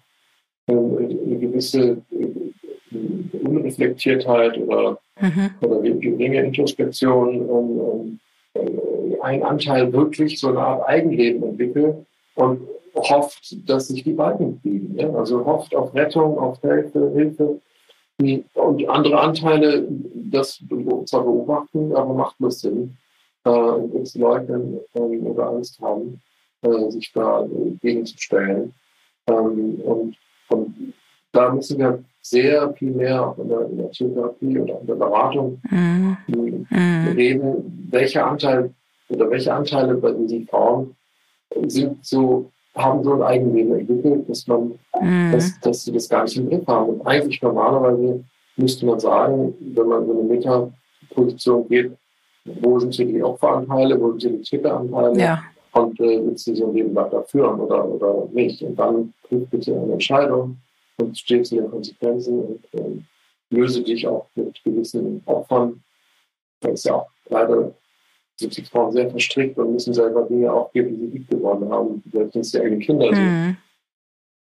ähm, eine gewisse äh, Unreflektiertheit oder, mhm. oder geringe Introspektion ähm, ein Anteil wirklich so eine Art Eigenleben entwickelt und hofft, dass sich die beiden kriegen. Ja? Also hofft auf Rettung, auf Hilfe, Hilfe. Und andere Anteile, das zwar beobachten, aber machtlos sind, äh, leugnen äh, oder Angst haben, äh, sich da gegenzustellen. Ähm, und, und da müssen wir sehr viel mehr auch in der, in der Psychotherapie oder in der Beratung mhm. mhm. reden, welcher Anteil oder welche Anteile bei diesen Frauen sind so, haben so ein Eigenleben entwickelt, dass man, mhm. dass, dass sie das gar nicht im Griff haben. Und eigentlich normalerweise müsste man sagen, wenn man so eine Metaposition geht, wo sind hier die Opferanteile, wo sind hier die Täteranteile ja. und äh, willst du so ein Leben weiter führen oder, oder nicht. Und dann prüf bitte eine Entscheidung und steht zu den Konsequenzen und äh, löse dich auch mit gewissen Opfern. Das ist ja auch leider sind die Frauen sehr verstrickt und müssen selber Dinge aufgeben, die sie lieb geworden haben, selbst wenn es die eigenen Kinder sind. Mhm.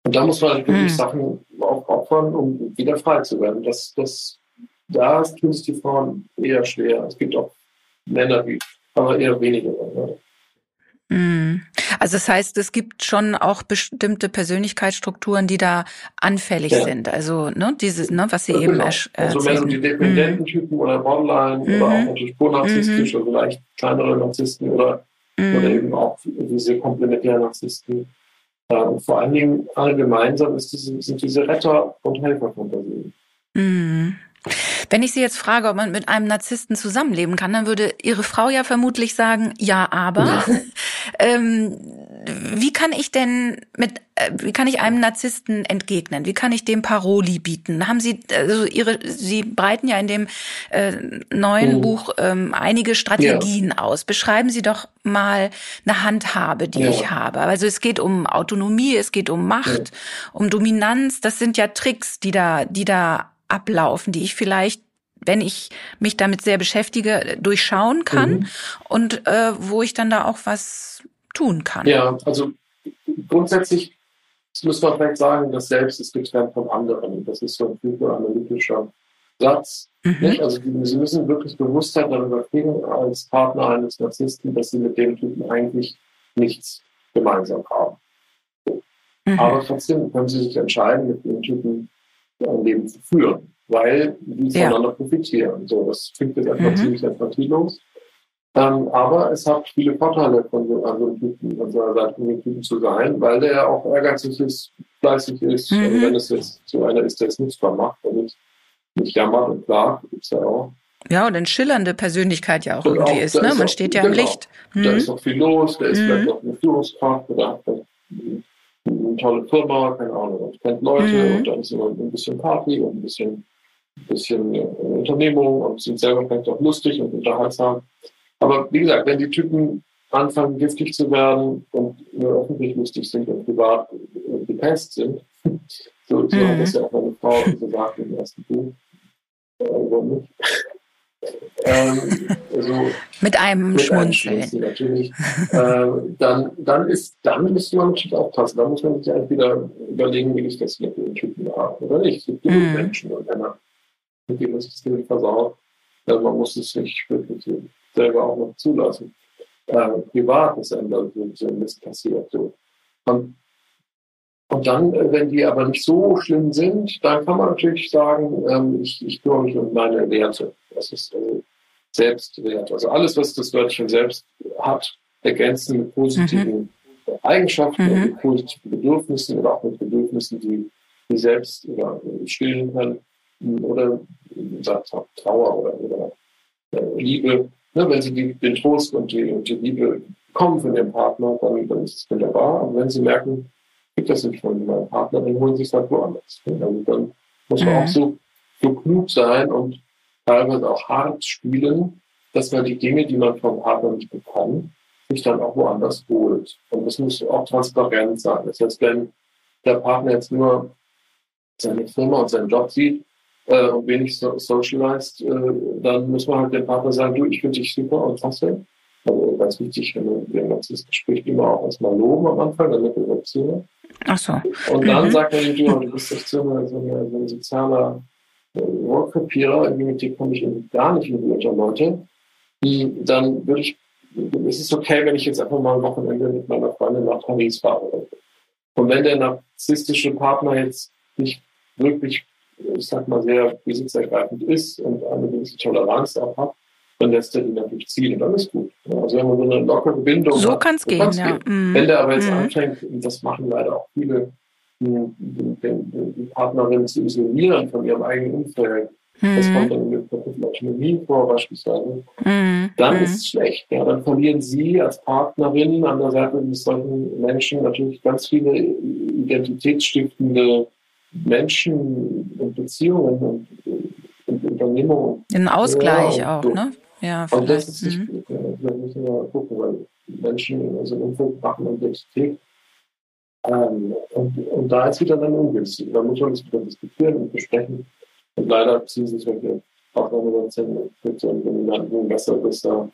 Und da muss man wirklich mhm. Sachen auch opfern, um wieder frei zu werden. Das, das, da tun es die Frauen eher schwer. Es gibt auch Männer, die, aber eher weniger. Ne? Mhm. Also das heißt, es gibt schon auch bestimmte Persönlichkeitsstrukturen, die da anfällig ja. sind. Also ne, dieses, ne, was Sie ja, eben genau. Also mehr so die dependenten Typen mhm. oder Borderline mhm. oder auch natürlich co-narzisstisch mhm. oder vielleicht kleinere Narzissten oder, mhm. oder eben auch diese komplementären Narzissten. Und vor allen Dingen alle gemeinsam ist diese, sind diese Retter- und Helferfantasien. Mhm. Wenn ich Sie jetzt frage, ob man mit einem Narzissten zusammenleben kann, dann würde Ihre Frau ja vermutlich sagen, ja, aber. ähm, wie kann ich denn mit, äh, wie kann ich einem Narzissten entgegnen? Wie kann ich dem Paroli bieten? Haben Sie, also Ihre, Sie breiten ja in dem äh, neuen oh. Buch ähm, einige Strategien ja. aus. Beschreiben Sie doch mal eine Handhabe, die ja. ich habe. Also es geht um Autonomie, es geht um Macht, ja. um Dominanz. Das sind ja Tricks, die da, die da ablaufen, die ich vielleicht wenn ich mich damit sehr beschäftige, durchschauen kann mhm. und äh, wo ich dann da auch was tun kann. Ja, also grundsätzlich muss man vielleicht sagen, das Selbst ist getrennt vom anderen. Das ist so ein psychoanalytischer Satz. Mhm. Also Sie müssen wirklich Bewusstheit darüber kriegen als Partner eines Narzissten, dass Sie mit dem Typen eigentlich nichts gemeinsam haben. Mhm. Aber trotzdem können Sie sich entscheiden, mit dem Typen ein Leben zu führen, weil die voneinander ja. profitieren. So, das klingt jetzt einfach mhm. ziemlich empathielos. Ähm, aber es hat viele Vorteile von so einem Typen, von so einer Typen zu sein, weil der ja auch ehrgeizig ist, fleißig ist, mhm. also wenn es jetzt so einer ist, der es nutzbar macht und nicht, nicht jammert und klagt, gibt es ja auch. Ja, und eine schillernde Persönlichkeit ja auch und irgendwie auch, ist, ne? Man auch, steht ja genau, im Licht. Mhm. Da ist noch viel los, der ist mhm. vielleicht noch eine Führungskraft oder eine tolle Firma, keine Ahnung, und kennt Leute mhm. und dann ist immer ein bisschen Party und ein bisschen, ein bisschen äh, Unternehmung und sind selber vielleicht auch lustig und unterhaltsam. Aber wie gesagt, wenn die Typen anfangen, giftig zu werden und nur öffentlich lustig sind und privat äh, gepest sind, so, so mhm. hat das ja auch meine Frau gesagt im ersten Buch, äh, warum nicht? ähm, also mit einem mit Schmunzeln. Einem natürlich. äh, dann, dann, ist, dann müsste man natürlich aufpassen. Da muss man sich eigentlich wieder überlegen, wie ich das mit den Typen habe oder nicht. Es gibt genug mm. Menschen und Männer, mit denen ist das Leben versaut. Also man muss es nicht wirklich selber auch noch zulassen. Äh, privat ist einem da so ein Mist passiert. So. Und und dann, äh, wenn die aber nicht so schlimm sind, dann kann man natürlich sagen, ähm, ich, ich kümmere mich um meine Werte. Das ist also Selbstwert. Also alles, was das Wörtchen selbst hat, ergänzen mit positiven mhm. Eigenschaften mhm. mit positiven Bedürfnissen oder auch mit Bedürfnissen, die, die selbst oder stillen können oder Trauer oder, oder äh, Liebe. Ne, wenn sie die, den Trost und die, und die Liebe bekommen von ihrem Partner, dann, dann ist es wunderbar. Aber wenn sie merken, gibt das nicht von meinem Partner, dann holen sie es halt woanders. Also dann muss man mhm. auch so, so klug sein und teilweise auch hart spielen, dass man die Dinge, die man vom Partner nicht bekommt, sich dann auch woanders holt. Und das muss auch transparent sein. Das heißt, wenn der Partner jetzt nur seine Firma und seinen Job sieht äh, und wenig so socialized, äh, dann muss man halt dem Partner sagen, du, ich finde dich super und klasse. Also ganz wichtig, wenn man den Narzissten spricht, immer auch erstmal loben am Anfang, damit er überziehen. Ach so. Und dann mhm. sagt man du, du bist echt so, so, ein sozialer Rohrkrepierer, mit dir komme ich gar nicht in die Leute. Dann würde ich, es ist okay, wenn ich jetzt einfach mal ein Wochenende mit meiner Freundin nach Paris fahre. Und wenn der narzisstische Partner jetzt nicht wirklich, ich sag mal, sehr besitzergreifend ist und eine gewisse Toleranz auch hat, dann lässt er die natürlich ziehen und dann ist gut. Also wenn man so eine lockere Bindung So kann es gehen, ja. Gehen. Mm. Wenn der aber jetzt mm. anfängt, und das machen leider auch viele die Partnerin zu isolieren von ihrem eigenen Umfeld. Mhm. Das kommt dann in Kapitel Autonomie vor beispielsweise. Mhm. Dann mhm. ist es schlecht. Ja, dann verlieren Sie als Partnerin an der Seite eines solchen Menschen natürlich ganz viele identitätsstiftende Menschen und Beziehungen und, und Unternehmungen. Ein Ausgleich ja, auch, so. ne? Ja, und das ist nicht mhm. gut. Da müssen wir gucken, weil Menschen in unserem Umfeld machen Identität. Ähm, und, und da ist wieder dann ungünstig. Da muss man das wieder diskutieren und besprechen. Und leider ziehen sich solche Ausnahmesituationen mit so einem dominanten Besserwisser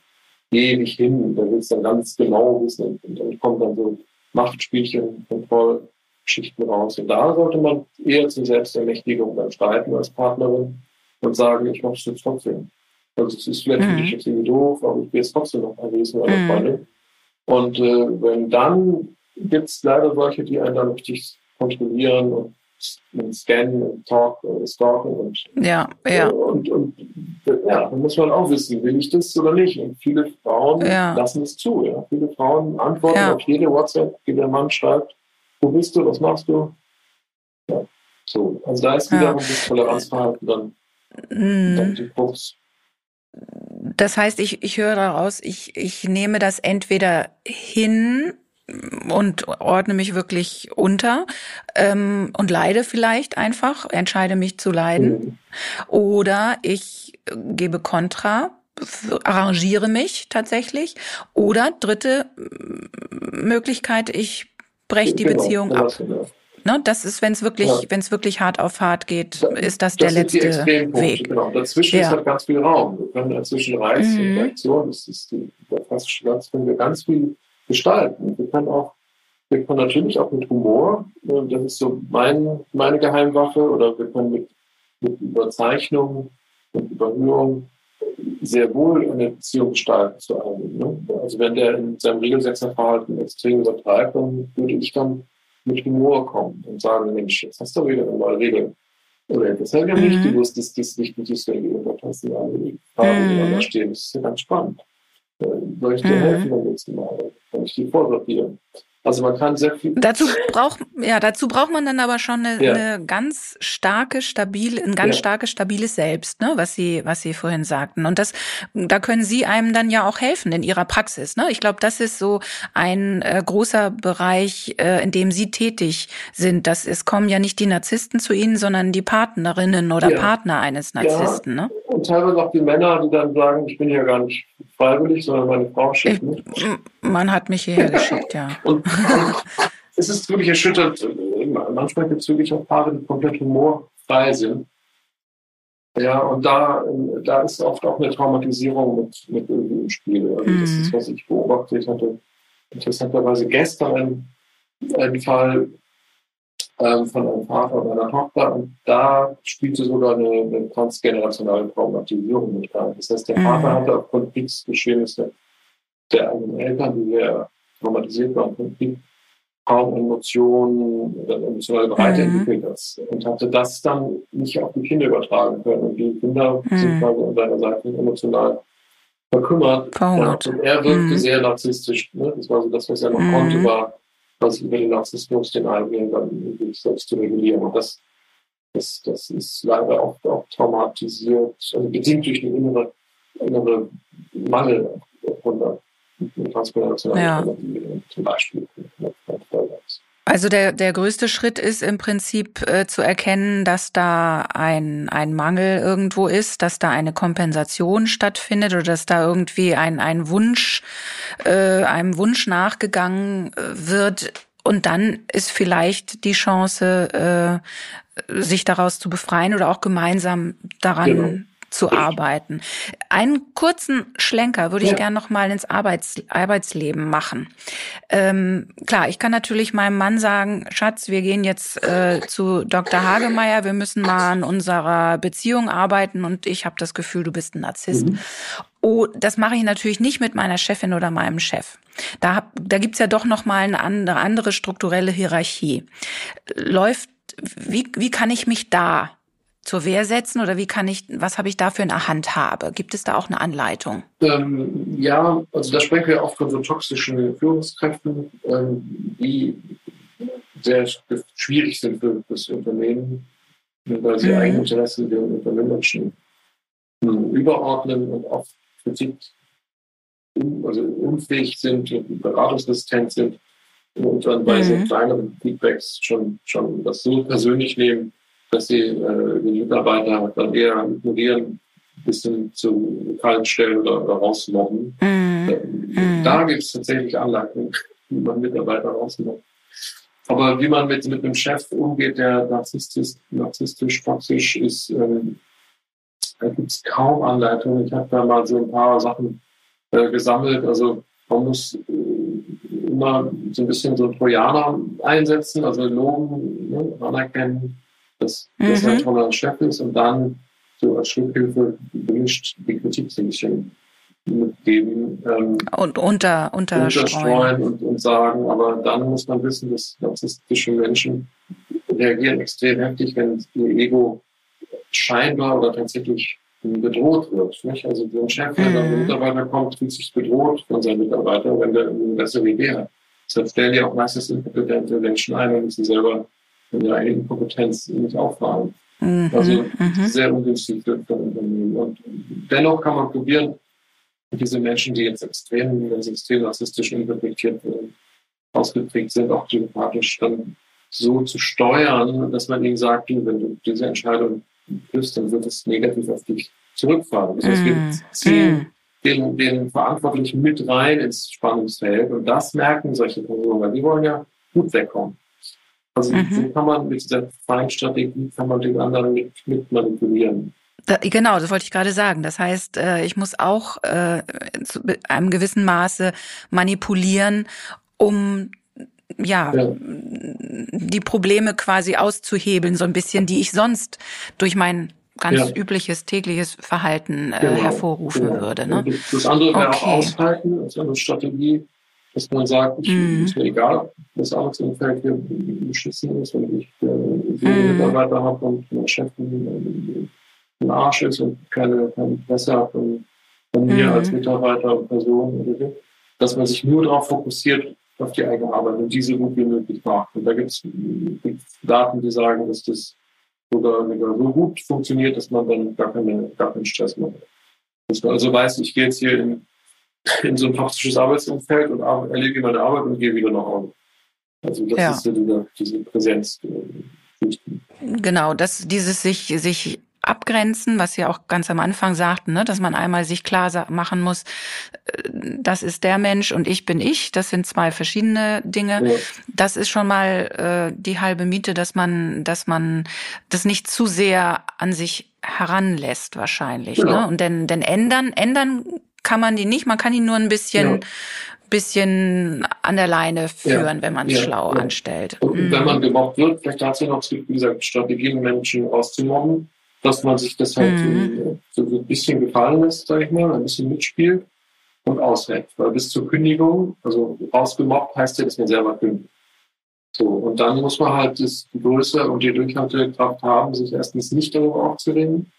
ewig hin. Da will es dann ganz genau wissen. Und dann kommt dann so Machtspielchen, Kontrollgeschichten raus. Und da sollte man eher zur Selbstermächtigung dann streiten als Partnerin und sagen, ich mache es jetzt trotzdem. Also es ist vielleicht für mhm. dich jetzt irgendwie doof, aber ich will es trotzdem noch mal lesen oder mhm. Und äh, wenn dann gibt es leider solche, die einen dann richtig kontrollieren und und scannen und talk, äh, stalken und ja, ja. Äh, und, und ja, dann muss man auch wissen, will ich das oder nicht. Und viele Frauen ja. lassen es zu. Ja. Viele Frauen antworten ja. auf jede WhatsApp, die der Mann schreibt, wo bist du, was machst du? Ja. So, also da ist wiederum ja. das Toleranzverhalten dann, mm. dann die Krux. Das heißt, ich, ich höre daraus, ich, ich nehme das entweder hin und ordne mich wirklich unter ähm, und leide vielleicht einfach, entscheide mich zu leiden. Mhm. Oder ich gebe Kontra, arrangiere mich tatsächlich. Oder dritte Möglichkeit, ich breche die genau, Beziehung ab. Ne, das ist, wenn es wirklich, ja. wenn es wirklich hart auf hart geht, ist das, das der letzte Weg. Genau. Dazwischen ja. ist halt ganz viel Raum. Wir können dazwischen Reiz mhm. Reaktion, das ist die, fast können wir ganz viel gestalten. Wir können auch, wir können natürlich auch mit Humor, äh, das ist so mein, meine Geheimwaffe, oder wir können mit, mit Überzeichnung und Überhöhung sehr wohl eine Beziehung gestalten zu einem. Ne? Also wenn der in seinem Regelsetzerverhalten extrem übertreibt, dann würde ich dann mit Humor kommen und sagen, Mensch, jetzt hast du wieder eine neue Regel. Oder das hat ja nicht, mhm. du wusstest das nicht mit dieser Regel, du alle Farben, die da stehen. Das ist ja ganz spannend. Soll ich dir mhm. helfen beim nächsten Mal? Kann ich die vorsortieren? Also man kann sehr viel. Dazu braucht ja dazu braucht man dann aber schon eine, ja. eine ganz starke stabile ein ganz ja. starkes stabiles Selbst, ne, was Sie was Sie vorhin sagten. Und das da können Sie einem dann ja auch helfen in Ihrer Praxis. Ne, ich glaube, das ist so ein äh, großer Bereich, äh, in dem Sie tätig sind. Das es kommen ja nicht die Narzissten zu Ihnen, sondern die Partnerinnen oder ja. Partner eines Narzissten. Ne? Und teilweise auch die Männer, die dann sagen, ich bin ja gar nicht freiwillig, sondern meine Frau schickt mich. Man hat mich hierher geschickt, ja. Und, es ist wirklich erschüttert. Manchmal gibt es wirklich auch Paare, die komplett humorfrei sind. Ja, und da, da ist oft auch eine Traumatisierung mit, mit irgendwie im Spiel. Also mhm. Das ist, was ich beobachtet hatte. Interessanterweise gestern ein, ein Fall, ähm, von einem Vater und einer Tochter. Und da spielte sogar eine, eine transgenerationale Traumatisierung mit rein. Das heißt, der mhm. Vater hatte aufgrund Kriegsgeschehnisse der eigenen Eltern, die sehr traumatisiert waren von Krieg, kaum Emotionen oder emotionale Breite mhm. entwickelt hat und hatte das dann nicht auf die Kinder übertragen können. Und die Kinder mhm. sind quasi an seiner Seite emotional verkümmert. Verhungert. Und er wirkte mhm. sehr narzisstisch. Ne? Das war so das, was er noch mhm. konnte, war quasi über den Narzissmus den eigenen dann sich selbst zu regulieren. Und das, das, das ist leider oft auch traumatisiert, also bedingt durch den innere, innere Mangel von transnationalen ja. zum Beispiel. Also der, der größte Schritt ist im Prinzip äh, zu erkennen, dass da ein, ein Mangel irgendwo ist, dass da eine Kompensation stattfindet oder dass da irgendwie ein, ein Wunsch, äh, einem Wunsch nachgegangen äh, wird. Und dann ist vielleicht die Chance, äh, sich daraus zu befreien oder auch gemeinsam daran genau zu arbeiten. Einen kurzen Schlenker würde ich ja. gerne noch mal ins Arbeits Arbeitsleben machen. Ähm, klar, ich kann natürlich meinem Mann sagen, Schatz, wir gehen jetzt äh, zu Dr. Hagemeier, wir müssen mal an unserer Beziehung arbeiten und ich habe das Gefühl, du bist ein Narzisst. Mhm. Oh, das mache ich natürlich nicht mit meiner Chefin oder meinem Chef. Da, da gibt's ja doch noch mal eine andere, andere strukturelle Hierarchie. Läuft, wie, wie kann ich mich da zur Wehr setzen oder wie kann ich, was habe ich da für eine Handhabe? Gibt es da auch eine Anleitung? Ähm, ja, also da sprechen wir auch von so toxischen Führungskräften, ähm, die sehr schwierig sind für das Unternehmen, weil sie mhm. Eigeninteressen den Unternehmerischen überordnen und oft Kritik also unfähig sind und beratungsresistent sind und dann bei mhm. so kleineren Feedbacks schon, schon das so persönlich nehmen, dass sie äh, den Mitarbeiter dann eher ignorieren, bis hin zu kalten Stellen oder, oder rausmobben. Mhm. Äh, da gibt es tatsächlich Anleitungen, wie man Mitarbeiter rausmobbt. Aber wie man mit, mit einem Chef umgeht, der narzisstisch, narzisstisch toxisch ist, ähm, da gibt es kaum Anleitungen. Ich habe da mal so ein paar Sachen äh, gesammelt. Also man muss äh, immer so ein bisschen so ein Trojaner einsetzen, also loben, ne, anerkennen, dass mhm. das ein toller Chef ist und dann so als Schluckhilfe gemischt die Kritik so ein bisschen mitgeben. Ähm, und unter, unterstreuen. und, und sagen, aber dann muss man wissen, dass narzisstische Menschen reagieren extrem heftig, wenn ihr Ego scheinbar oder tatsächlich bedroht wird. Nicht? Also so ein Chef, der dann ein Mitarbeiter kommt, fühlt sich bedroht von seinem Mitarbeiter, wenn der eine bessere Idee hat. Deshalb stellen die auch meistens inkompetente Menschen ein, wenn sie selber in ihrer eigenen Inkompetenz nicht auffahren. Mhm. Also mhm. sehr ungünstig für, für Unternehmen. Und dennoch kann man probieren, diese Menschen, die jetzt extrem, ganz extrem rassistisch interpretiert werden, ausgeprägt sind, auch diplomatisch dann so zu steuern, dass man ihnen sagt, wenn du diese Entscheidung triffst, dann wird es negativ auf dich zurückfahren. Das heißt, wir mm. ziehen mm. den, den Verantwortlichen mit rein ins Spannungsfeld und das merken solche Personen, weil die wollen ja gut wegkommen. Also mhm. so kann man mit dieser Feindstrategie kann man den anderen mit, mit manipulieren. Da, genau, das wollte ich gerade sagen. Das heißt, äh, ich muss auch äh, zu einem gewissen Maße manipulieren, um ja, ja, die Probleme quasi auszuhebeln, so ein bisschen, die ich sonst durch mein ganz ja. übliches tägliches Verhalten äh, genau. hervorrufen genau. würde. Ne? Das andere wäre okay. auch aushalten, als eine Strategie, dass man sagt, ich, mm. ist mir egal, ob das Arbeitsumfeld hier beschissen ist, wenn ich äh, mm. Mitarbeiter habe und mein Chef ein, ein Arsch ist und keine, keine Interesse hat von, von mir mm. als Mitarbeiter und Person oder so, dass man sich nur darauf fokussiert, auf die eigene Arbeit und diese gut wie möglich macht. Und da gibt es Daten, die sagen, dass das sogar, sogar so gut funktioniert, dass man dann gar, keine, gar keinen Stress macht. Dass man also weiß, ich gehe jetzt hier in, in so ein toxisches Arbeitsumfeld und erlege meine Arbeit und gehe wieder nach Hause. Also das ja. ist so diese, diese Präsenz. Äh, genau, das, dieses sich, sich abgrenzen, was Sie auch ganz am Anfang sagten, ne, dass man einmal sich klar machen muss, äh, das ist der Mensch und ich bin ich. Das sind zwei verschiedene Dinge. Ja. Das ist schon mal äh, die halbe Miete, dass man, dass man das nicht zu sehr an sich heranlässt wahrscheinlich. Ja. Ne? Genau. Und denn, denn ändern, ändern kann man die nicht. Man kann ihn nur ein bisschen ja bisschen an der Leine führen, ja, wenn man es ja, schlau anstellt. Und mhm. wenn man gemobbt wird, vielleicht hat es noch, wie gesagt, Strategien, Menschen auszumobben dass man sich das halt mhm. so, so, ein bisschen gefallen lässt, sage ich mal, ein bisschen mitspielt und aushält. Weil bis zur Kündigung, also rausgemobbt heißt ja, dass man selber kündigt. So, und dann muss man halt das, die Größe und die Durchhaltekraft haben, sich erstens nicht darüber aufzuregen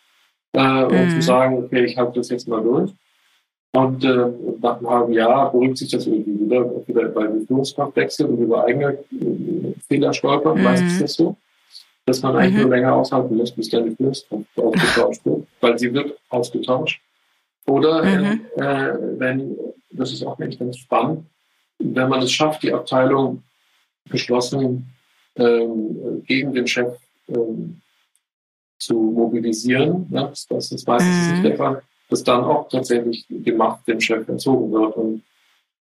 äh, mhm. und zu sagen, okay, ich halte das jetzt mal durch. Und äh, nach einem halben Jahr beruhigt sich das irgendwie wieder, wieder bei Führungskraft wechselt und über eigene äh, Fehler stolpern, mhm. meistens das so dass man eigentlich mhm. nur länger aushalten muss, bis dann die Führungskraft ausgetauscht wird, weil sie wird ausgetauscht. Oder mhm. äh, wenn, das ist auch nicht ganz spannend, wenn man es schafft, die Abteilung geschlossen ähm, gegen den Chef ähm, zu mobilisieren, ne? das, ist meistens mhm. nicht der Fall, dass dann auch tatsächlich die Macht dem Chef entzogen wird und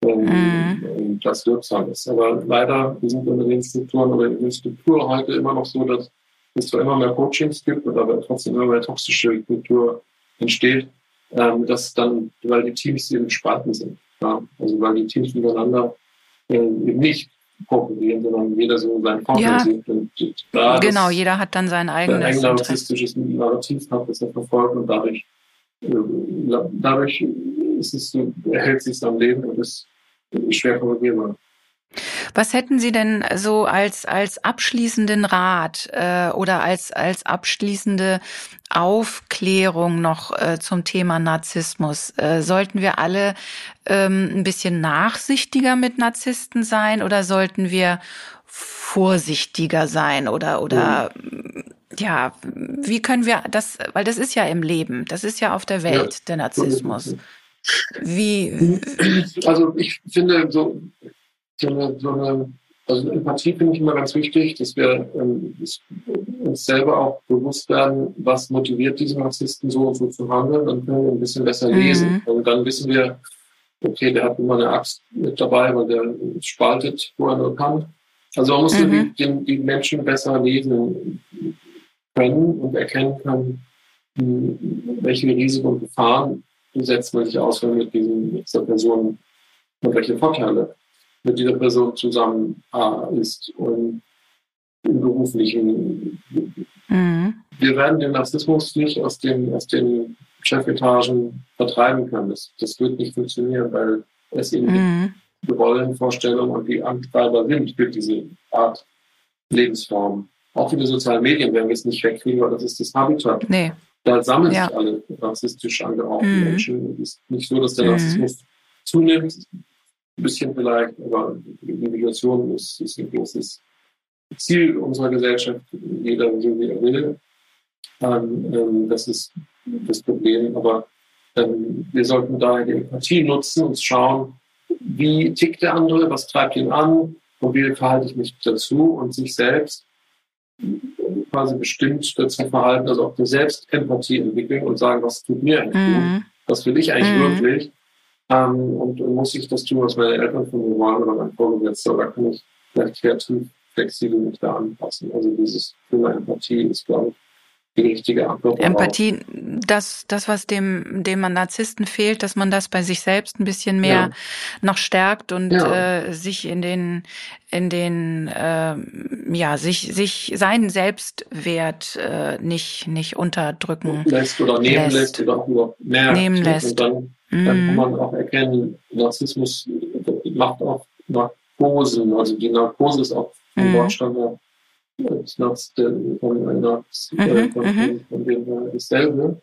ähm, das wirksam ist. Aber leider sind Unternehmensstrukturen oder in der Struktur heute immer noch so, dass es zwar immer mehr Coachings gibt, aber trotzdem immer mehr toxische Kultur entsteht, ähm, dass dann, weil die Teams eben spalten sind. Ja? Also weil die Teams miteinander äh, eben nicht kooperieren, sondern jeder so sein Vorteil ja. sieht. Und da genau, jeder hat dann sein eigenes ein rassistisches Narrativ hat, das er verfolgt und dadurch, dadurch ist es erhält sich am Leben und ist schwer korrigierbar. Was hätten Sie denn so als als abschließenden Rat äh, oder als als abschließende Aufklärung noch äh, zum Thema Narzissmus? Äh, sollten wir alle ähm, ein bisschen nachsichtiger mit Narzissten sein oder sollten wir vorsichtiger sein oder oder mhm. ja, wie können wir das, weil das ist ja im Leben, das ist ja auf der Welt ja. der Narzissmus. Wie? Also ich finde so, so eine, so eine also Empathie finde ich immer ganz wichtig, dass wir ähm, uns selber auch bewusst werden, was motiviert diesen Narzissten so und so zu handeln. Dann können wir ein bisschen besser lesen. Mhm. Und dann wissen wir, okay, der hat immer eine Axt mit dabei, weil der spaltet, wo er nur kann. Also man muss mhm. die, die, Menschen besser lesen können und erkennen können, welche Risiken und Gefahren setzt man sich aus, wenn man mit, diesen, mit dieser Person und welche Vorteile mit dieser Person zusammen äh, ist und im beruflichen. Mhm. Wir werden den Narzissmus nicht aus den, aus den Chefetagen vertreiben können. Das, das wird nicht funktionieren, weil es eben mhm. die Rollenvorstellungen und die Antreiber sind für diese Art Lebensform. Auch für die sozialen Medien werden wir es nicht wegkriegen, weil das ist das Habitat. Nee. Da sammeln ja. sich alle rassistisch angehauchten mhm. Menschen. Es ist nicht so, dass der mhm. zunimmt ein bisschen vielleicht, aber die Individuation ist, ist ein großes Ziel unserer Gesellschaft. Jeder so wie er will. Ähm, ähm, das ist das Problem. Aber ähm, wir sollten daher die Empathie nutzen und schauen, wie tickt der andere, was treibt ihn an und wie verhalte ich mich dazu und sich selbst quasi bestimmt dazu verhalten, also auch eine Selbstempathie entwickeln und sagen, was tut mir eigentlich mhm. gut, was will ich eigentlich mhm. wirklich ähm, und, muss ich das tun, was meine Eltern von mir wollen oder mein Vorgesetzter, oder kann ich vielleicht kreativ, flexibel mich da anpassen. Also dieses Thema Empathie ist, glaube ich, die richtige Antwort. Empathie, das, das, was dem, dem Narzissten fehlt, dass man das bei sich selbst ein bisschen mehr ja. noch stärkt und ja. äh, sich in den, in den, äh, ja, sich, sich seinen Selbstwert äh, nicht, nicht unterdrücken lässt oder nehmen lässt, lässt oder auch nur merkt. Nehmen lässt. Und dann dann kann mhm. man auch erkennen, Narzissmus macht auch Narkosen. Also die Narkose ist auch vom mhm. Wortstamm her Narz, von, einer, mhm. von, mhm. von dem dasselbe.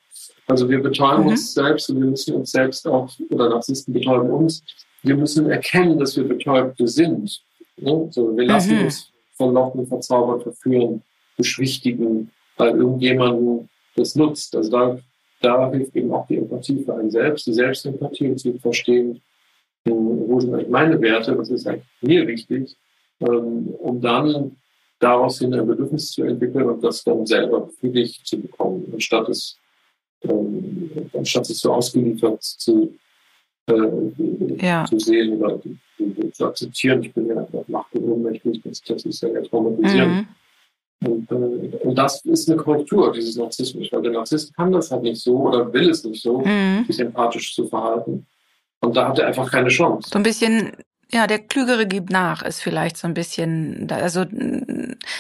Also wir betäuben mhm. uns selbst und wir müssen uns selbst auch, oder Narzissten betäuben uns, wir müssen erkennen, dass wir Betäubte sind. Ne? So, wir lassen mhm. uns verlocken, verzaubern, verführen, beschwichtigen, weil irgendjemanden das nutzt. Also da da hilft eben auch die Empathie für einen selbst, die Selbstempathie und zu verstehen, wo sind eigentlich meine Werte, was ist eigentlich mir wichtig, ähm, um dann daraus hin ein Bedürfnis zu entwickeln und das dann selber für dich zu bekommen, anstatt es, ähm, anstatt es so ausgeliefert zu, äh, ja. zu sehen oder zu akzeptieren. Ich bin ja einfach macht und ohnmächtig, das, das ist ja eher traumatisierend. Mhm. Und, äh, und, das ist eine Korrektur dieses Narzissmus, weil der Narzisst kann das halt nicht so oder will es nicht so, mhm. sich empathisch zu verhalten. Und da hat er einfach keine Chance. So ein bisschen ja, der Klügere gibt nach, ist vielleicht so ein bisschen, also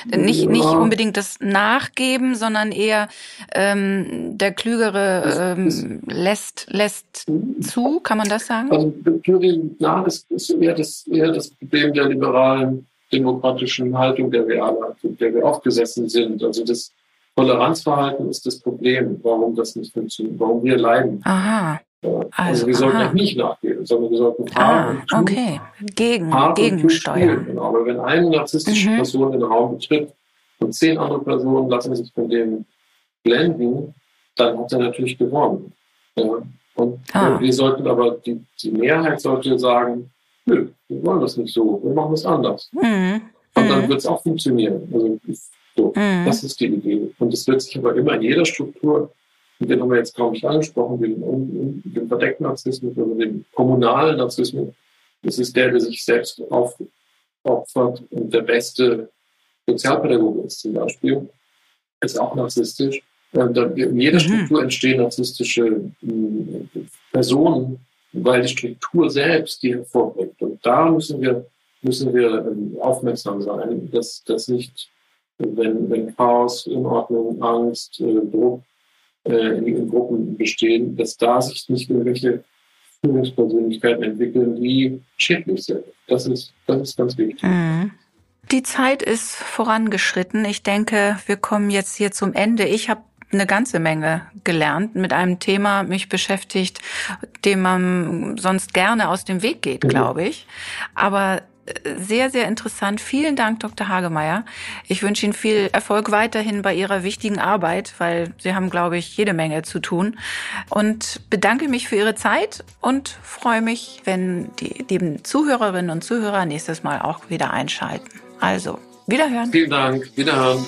nicht, nicht unbedingt das Nachgeben, sondern eher ähm, der Klügere ähm, lässt, lässt zu, kann man das sagen? Also Klügere nach ist, ist eher, das, eher das Problem der liberalen demokratischen Haltung, der wir alle, der wir aufgesessen sind. Also das Toleranzverhalten ist das Problem, warum das nicht funktioniert, warum wir leiden. Aha. Also, also wir sollten aha. nicht nachgeben, sondern wir sollten hart ah, und okay. Gegen, hart gegensteuern. Genau. Aber wenn eine narzisstische mhm. Person den Raum betritt und zehn andere Personen lassen sich von dem blenden, dann hat er natürlich gewonnen. Ja. Und ah. wir sollten aber, die, die Mehrheit sollte sagen, nö, wir wollen das nicht so, wir machen es anders. Mhm. Und dann mhm. wird es auch funktionieren. Also so, mhm. das ist die Idee. Und es wird sich aber immer in jeder Struktur, den haben wir jetzt kaum nicht angesprochen, den, den verdeckten Narzissmus oder den kommunalen Narzissmus, das ist der, der sich selbst aufopfert und der beste Sozialpädagoge ist zum Beispiel, ist auch narzisstisch. In jeder mhm. Struktur entstehen narzisstische Personen, weil die Struktur selbst die hervorbringt. Und da müssen wir, müssen wir ähm, aufmerksam sein, dass, dass nicht, wenn, wenn Chaos, Unordnung, Angst, äh, Druck äh, in, in Gruppen bestehen, dass da sich nicht irgendwelche Führungspersönlichkeiten entwickeln, die schädlich sind. Das ist, das ist ganz wichtig. Mhm. Die Zeit ist vorangeschritten. Ich denke, wir kommen jetzt hier zum Ende. Ich habe eine ganze Menge gelernt, mit einem Thema mich beschäftigt, dem man sonst gerne aus dem Weg geht, mhm. glaube ich. Aber sehr, sehr interessant. Vielen Dank, Dr. Hagemeyer. Ich wünsche Ihnen viel Erfolg weiterhin bei Ihrer wichtigen Arbeit, weil Sie haben, glaube ich, jede Menge zu tun. Und bedanke mich für Ihre Zeit und freue mich, wenn die lieben Zuhörerinnen und Zuhörer nächstes Mal auch wieder einschalten. Also, wiederhören. Vielen Dank. Wiederhören.